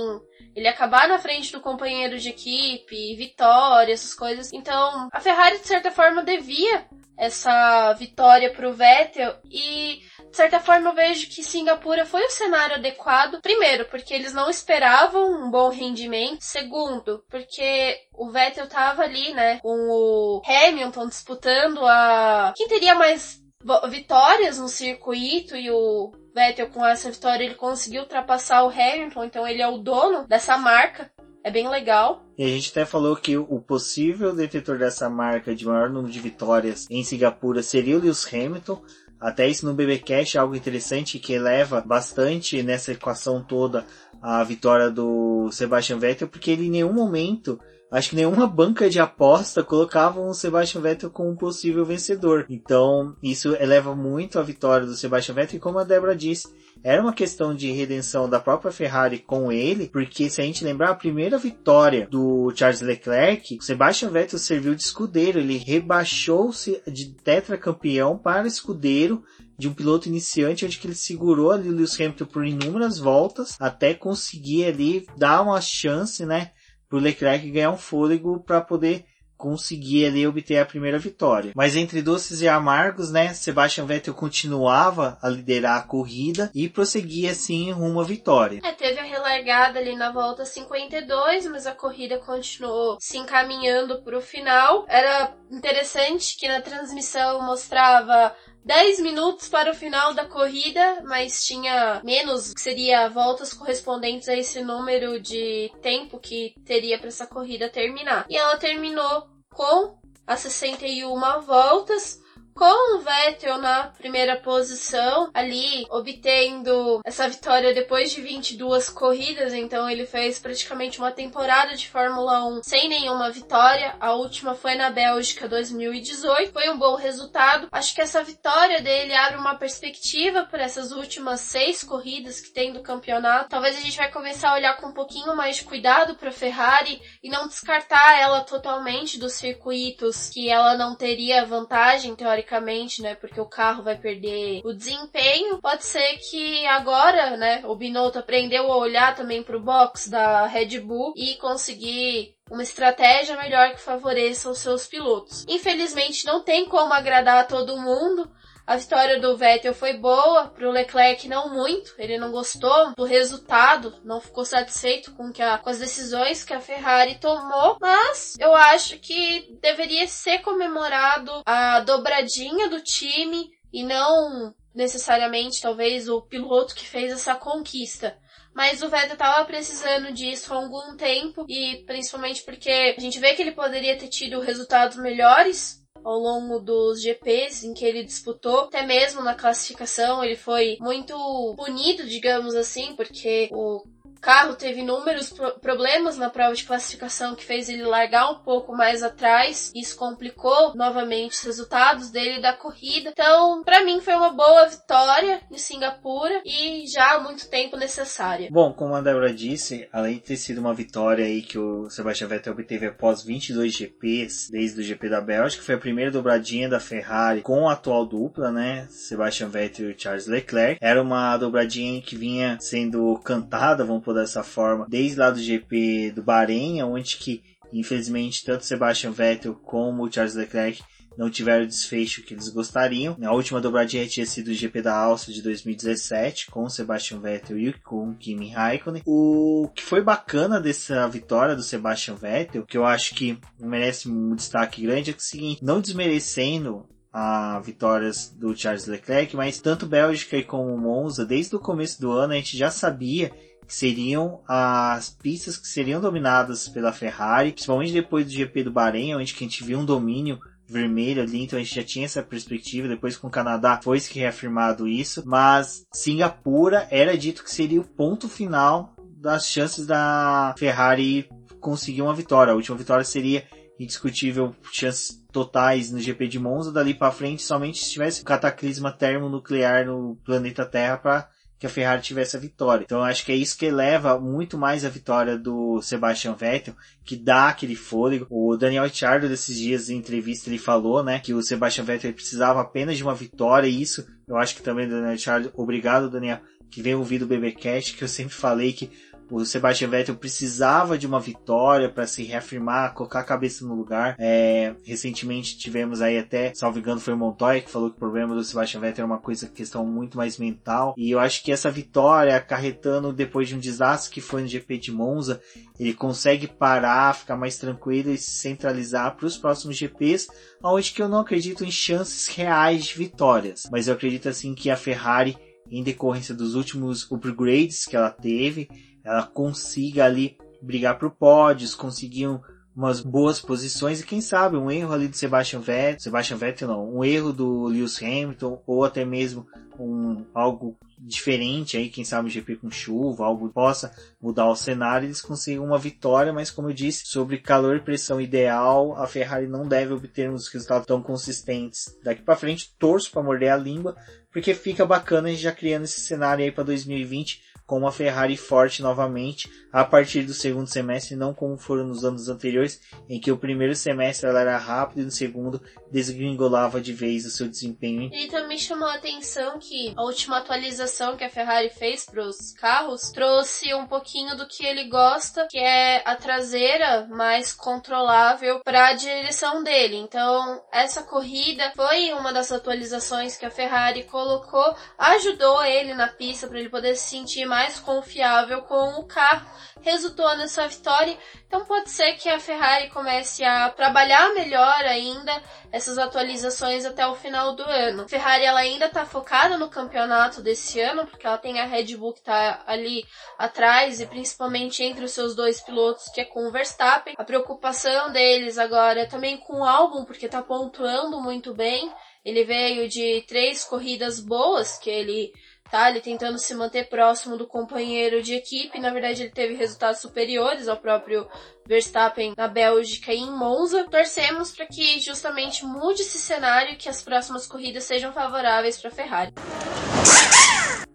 ele acabar na frente do companheiro de equipe, vitória, essas coisas. Então a Ferrari de certa forma devia essa vitória para o Vettel e de certa forma, eu vejo que Singapura foi o cenário adequado. Primeiro, porque eles não esperavam um bom rendimento. Segundo, porque o Vettel tava ali, né, com o Hamilton disputando a. Quem teria mais vitórias no circuito e o Vettel com essa vitória ele conseguiu ultrapassar o Hamilton, então ele é o dono dessa marca. É bem legal. E a gente até falou que o possível detetor dessa marca de maior número de vitórias em Singapura seria o Lewis Hamilton, até isso no BBcast é algo interessante que eleva bastante nessa equação toda a vitória do Sebastian Vettel, porque ele em nenhum momento, acho que nenhuma banca de aposta colocava o Sebastian Vettel como um possível vencedor. Então, isso eleva muito a vitória do Sebastian Vettel e como a Débora disse, era uma questão de redenção da própria Ferrari com ele, porque se a gente lembrar a primeira vitória do Charles Leclerc, Sebastian Vettel serviu de escudeiro, ele rebaixou-se de tetracampeão para escudeiro de um piloto iniciante, onde que ele segurou ali o Lewis Hamilton por inúmeras voltas, até conseguir ali dar uma chance, né, para o Leclerc ganhar um fôlego para poder conseguir ali obter a primeira vitória. Mas entre doces e amargos, né, Sebastian Vettel continuava a liderar a corrida e prosseguia assim rumo à vitória. É, teve a relargada ali na volta 52, mas a corrida continuou se encaminhando para o final. Era interessante que na transmissão mostrava 10 minutos para o final da corrida, mas tinha menos, que seria voltas correspondentes a esse número de tempo que teria para essa corrida terminar. E ela terminou com as 61 voltas, com o Vettel na primeira posição, ali obtendo essa vitória depois de 22 corridas, então ele fez praticamente uma temporada de Fórmula 1 sem nenhuma vitória. A última foi na Bélgica 2018. Foi um bom resultado. Acho que essa vitória dele abre uma perspectiva para essas últimas seis corridas que tem do campeonato. Talvez a gente vai começar a olhar com um pouquinho mais de cuidado para Ferrari e não descartar ela totalmente dos circuitos que ela não teria vantagem teoricamente teoricamente, né? Porque o carro vai perder o desempenho. Pode ser que agora, né? O Binotto aprendeu a olhar também para o box da Red Bull e conseguir uma estratégia melhor que favoreça os seus pilotos. Infelizmente não tem como agradar a todo mundo. A vitória do Vettel foi boa, pro Leclerc não muito, ele não gostou do resultado, não ficou satisfeito com, que a, com as decisões que a Ferrari tomou, mas eu acho que deveria ser comemorado a dobradinha do time e não necessariamente talvez o piloto que fez essa conquista. Mas o Vettel tava precisando disso há algum tempo e principalmente porque a gente vê que ele poderia ter tido resultados melhores ao longo dos GPs em que ele disputou, até mesmo na classificação ele foi muito punido, digamos assim, porque o carro teve inúmeros pro problemas na prova de classificação que fez ele largar um pouco mais atrás. Isso complicou novamente os resultados dele da corrida. Então, para mim foi uma boa vitória em Singapura e já há muito tempo necessária. Bom, como a Débora disse, além de ter sido uma vitória aí que o Sebastian Vettel obteve após 22 GPs, desde o GP da Bélgica, foi a primeira dobradinha da Ferrari com a atual dupla, né? Sebastian Vettel e Charles Leclerc. Era uma dobradinha que vinha sendo cantada, vamos poder dessa forma desde lá do GP do Bahrein, onde que infelizmente tanto Sebastian Vettel como Charles Leclerc não tiveram o desfecho que eles gostariam. A última dobradinha tinha sido o GP da Áustria de 2017, com Sebastian Vettel e com Kimi Raikkonen. O que foi bacana dessa vitória do Sebastian Vettel, que eu acho que merece um destaque grande, é, que é o seguinte, não desmerecendo a vitórias do Charles Leclerc, mas tanto Bélgica como Monza, desde o começo do ano a gente já sabia seriam as pistas que seriam dominadas pela Ferrari, principalmente depois do GP do Bahrein, onde a gente viu um domínio vermelho ali, então a gente já tinha essa perspectiva, depois com o Canadá foi se reafirmado isso, mas Singapura era dito que seria o ponto final das chances da Ferrari conseguir uma vitória. A última vitória seria indiscutível chances totais no GP de Monza, dali para frente somente se tivesse um cataclisma termonuclear no planeta Terra para que a Ferrari tivesse a vitória. Então acho que é isso que eleva muito mais a vitória do Sebastian Vettel, que dá aquele fôlego. O Daniel Ricciardo desses dias em entrevista ele falou, né, que o Sebastian Vettel precisava apenas de uma vitória e isso eu acho que também Daniel Ricciardo, obrigado Daniel, que vem ouvir o BBcast, que eu sempre falei que o Sebastian Vettel precisava de uma vitória para se reafirmar, colocar a cabeça no lugar. É, recentemente tivemos aí até, salvo engano, foi o Montoya que falou que o problema do Sebastian Vettel é uma coisa, questão muito mais mental. E eu acho que essa vitória, acarretando depois de um desastre que foi no GP de Monza, ele consegue parar, ficar mais tranquilo e se centralizar para os próximos GPs, onde que eu não acredito em chances reais de vitórias. Mas eu acredito assim que a Ferrari em decorrência dos últimos upgrades que ela teve, ela consiga ali brigar por pódios, conseguir umas boas posições e quem sabe um erro ali do Sebastian Vettel, Sebastian Vettel não, um erro do Lewis Hamilton ou até mesmo um algo diferente aí, quem sabe um GP com chuva, algo possa mudar o cenário, eles consigam uma vitória, mas como eu disse, sobre calor e pressão ideal, a Ferrari não deve obter uns resultados tão consistentes. Daqui para frente, torço para morder a língua, porque fica bacana a gente já criando esse cenário aí para 2020 com uma Ferrari forte novamente a partir do segundo semestre, não como foram nos anos anteriores, em que o primeiro semestre ela era rápido e no segundo desgringolava de vez o seu desempenho. E também chamou a atenção que a última atualização que a Ferrari fez para os carros trouxe um pouquinho do que ele gosta, que é a traseira mais controlável para a direção dele. Então, essa corrida foi uma das atualizações que a Ferrari colocou, ajudou ele na pista para ele poder se sentir mais mais confiável com o carro, resultou nessa vitória. Então pode ser que a Ferrari comece a trabalhar melhor ainda essas atualizações até o final do ano. A Ferrari ela ainda está focada no campeonato desse ano, porque ela tem a Red Bull que está ali atrás e principalmente entre os seus dois pilotos, que é com o Verstappen. A preocupação deles agora é também com o álbum, porque está pontuando muito bem. Ele veio de três corridas boas que ele tá? Ele tentando se manter próximo do companheiro de equipe. Na verdade, ele teve resultados superiores ao próprio Verstappen na Bélgica e em Monza. Torcemos para que justamente mude esse cenário e que as próximas corridas sejam favoráveis para a Ferrari.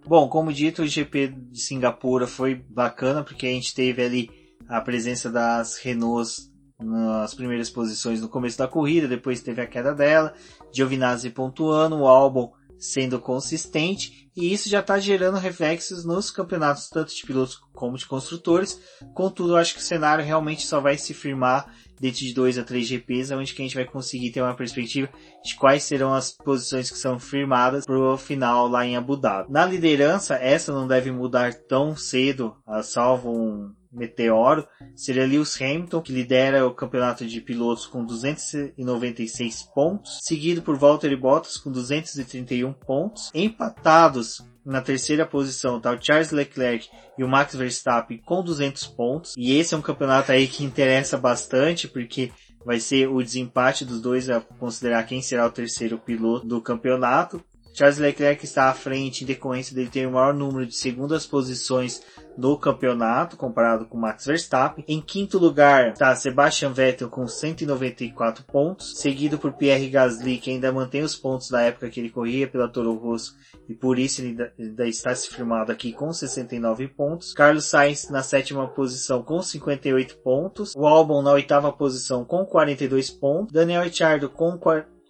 Bom, como dito, o GP de Singapura foi bacana porque a gente teve ali a presença das Renaults nas primeiras posições no começo da corrida, depois teve a queda dela, Giovinazzi pontuando, o álbum sendo consistente e isso já está gerando reflexos nos campeonatos tanto de pilotos como de construtores. Contudo, acho que o cenário realmente só vai se firmar dentro de dois a três GPs, onde que a gente vai conseguir ter uma perspectiva de quais serão as posições que são firmadas para o final lá em Abu Dhabi. Na liderança, essa não deve mudar tão cedo, salvo um meteoro, seria Lewis Hamilton, que lidera o campeonato de pilotos com 296 pontos, seguido por Valtteri Bottas com 231 pontos, empatados na terceira posição tá o Charles Leclerc e o Max Verstappen com 200 pontos. E esse é um campeonato aí que interessa bastante porque vai ser o desempate dos dois a considerar quem será o terceiro piloto do campeonato. Charles Leclerc está à frente em decorrência dele ter o maior número de segundas posições no campeonato, comparado com Max Verstappen. Em quinto lugar está Sebastian Vettel com 194 pontos, seguido por Pierre Gasly, que ainda mantém os pontos da época que ele corria pela Toro Rosso e por isso ele ainda está se firmado aqui com 69 pontos. Carlos Sainz na sétima posição com 58 pontos. O Albon na oitava posição com 42 pontos. Daniel Ricciardo com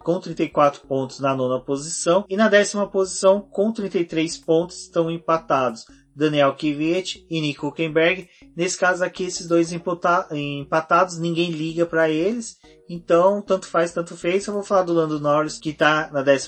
com 34 pontos na nona posição e na décima posição com 33 pontos estão empatados Daniel Kvyat e Nico Huckenberg. Nesse caso aqui, esses dois empatados, ninguém liga para eles. Então, tanto faz, tanto fez. Eu vou falar do Lando Norris, que está na 12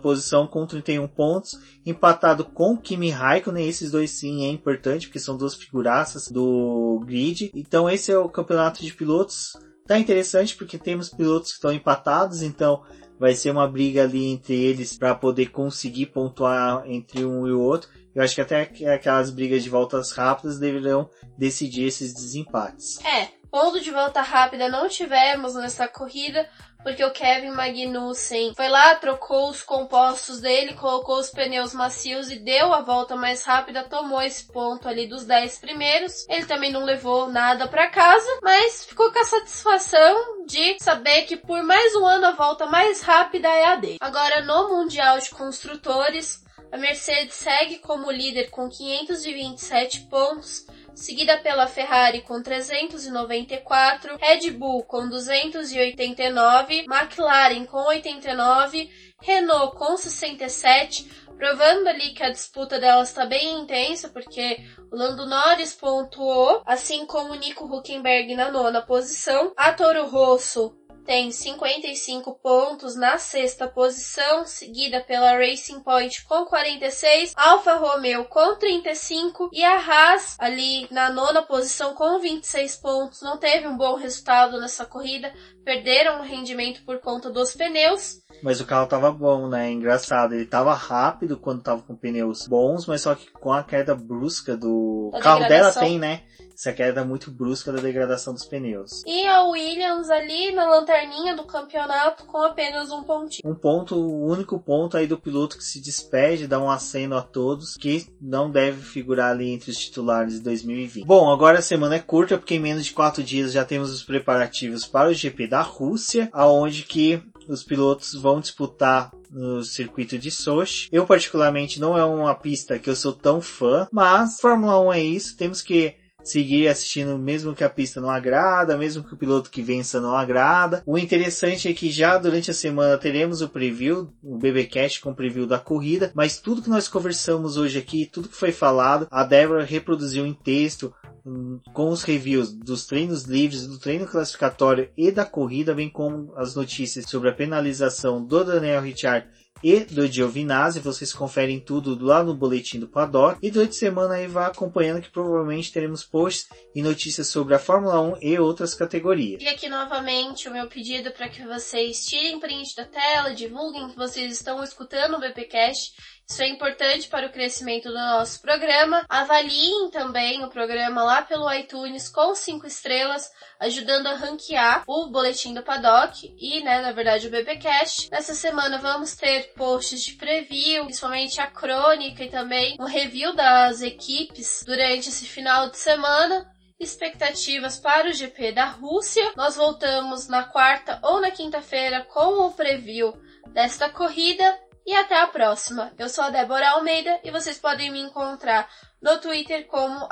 posição com 31 pontos, empatado com Kimi Raikkonen. Esses dois sim é importante, porque são duas figuraças do grid. Então, esse é o campeonato de pilotos. Tá interessante porque temos pilotos que estão empatados, então vai ser uma briga ali entre eles para poder conseguir pontuar entre um e o outro. Eu acho que até aquelas brigas de voltas rápidas deverão decidir esses desempates. É, ponto de volta rápida não tivemos nessa corrida, porque o Kevin Magnussen foi lá, trocou os compostos dele, colocou os pneus macios e deu a volta mais rápida, tomou esse ponto ali dos 10 primeiros. Ele também não levou nada para casa, mas ficou com a satisfação de saber que por mais um ano a volta mais rápida é a dele. Agora no Mundial de Construtores, a Mercedes segue como líder com 527 pontos, seguida pela Ferrari com 394, Red Bull com 289, McLaren com 89, Renault com 67, provando ali que a disputa delas está bem intensa, porque o Lando Norris pontuou, assim como o Nico Huckenberg na nona posição, a Toro Rosso tem 55 pontos na sexta posição, seguida pela Racing Point com 46, Alfa Romeo com 35 e a Haas ali na nona posição com 26 pontos. Não teve um bom resultado nessa corrida, perderam o rendimento por conta dos pneus. Mas o carro tava bom, né? Engraçado. Ele tava rápido quando tava com pneus bons, mas só que com a queda brusca do o carro dela tem, né? Essa queda muito brusca da degradação dos pneus. E a Williams ali na lanterninha do campeonato com apenas um pontinho. Um ponto, o único ponto aí do piloto que se despede, dá um aceno a todos, que não deve figurar ali entre os titulares de 2020. Bom, agora a semana é curta, porque em menos de quatro dias já temos os preparativos para o GP da Rússia, aonde que os pilotos vão disputar no circuito de Sochi. Eu particularmente não é uma pista que eu sou tão fã, mas Fórmula 1 é isso, temos que seguir assistindo mesmo que a pista não agrada, mesmo que o piloto que vença não agrada. O interessante é que já durante a semana teremos o preview, o BBcast com o preview da corrida, mas tudo que nós conversamos hoje aqui, tudo que foi falado, a Débora reproduziu em texto hum, com os reviews dos treinos livres, do treino classificatório e da corrida, bem como as notícias sobre a penalização do Daniel Ricciardo e do Giovinazzi. Vocês conferem tudo lá no boletim do Paddock. E durante a semana aí vá acompanhando que provavelmente teremos posts e notícias sobre a Fórmula 1 e outras categorias. E aqui novamente o meu pedido para que vocês tirem print da tela, divulguem que vocês estão escutando o BPcast isso é importante para o crescimento do nosso programa. Avaliem também o programa lá pelo iTunes com cinco estrelas, ajudando a ranquear o boletim do Paddock e, né, na verdade, o BBcast. Nessa semana vamos ter posts de preview, principalmente a crônica e também um review das equipes durante esse final de semana expectativas para o GP da Rússia. Nós voltamos na quarta ou na quinta-feira com o preview desta corrida e até a próxima. Eu sou a Débora Almeida e vocês podem me encontrar no Twitter como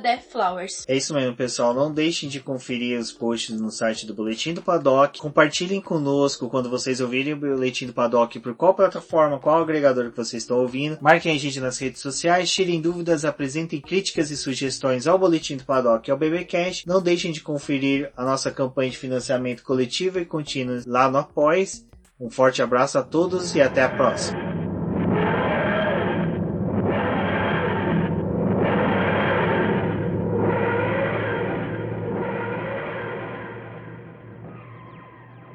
@deathflowers. É isso mesmo, pessoal. Não deixem de conferir os posts no site do Boletim do Paddock. Compartilhem conosco quando vocês ouvirem o Boletim do Paddock por qual plataforma, qual agregador que vocês estão ouvindo. Marquem a gente nas redes sociais, tirem dúvidas, apresentem críticas e sugestões ao Boletim do Paddock e ao BBcast. Não deixem de conferir a nossa campanha de financiamento coletivo e contínuo lá no Apoies. Um forte abraço a todos e até a próxima.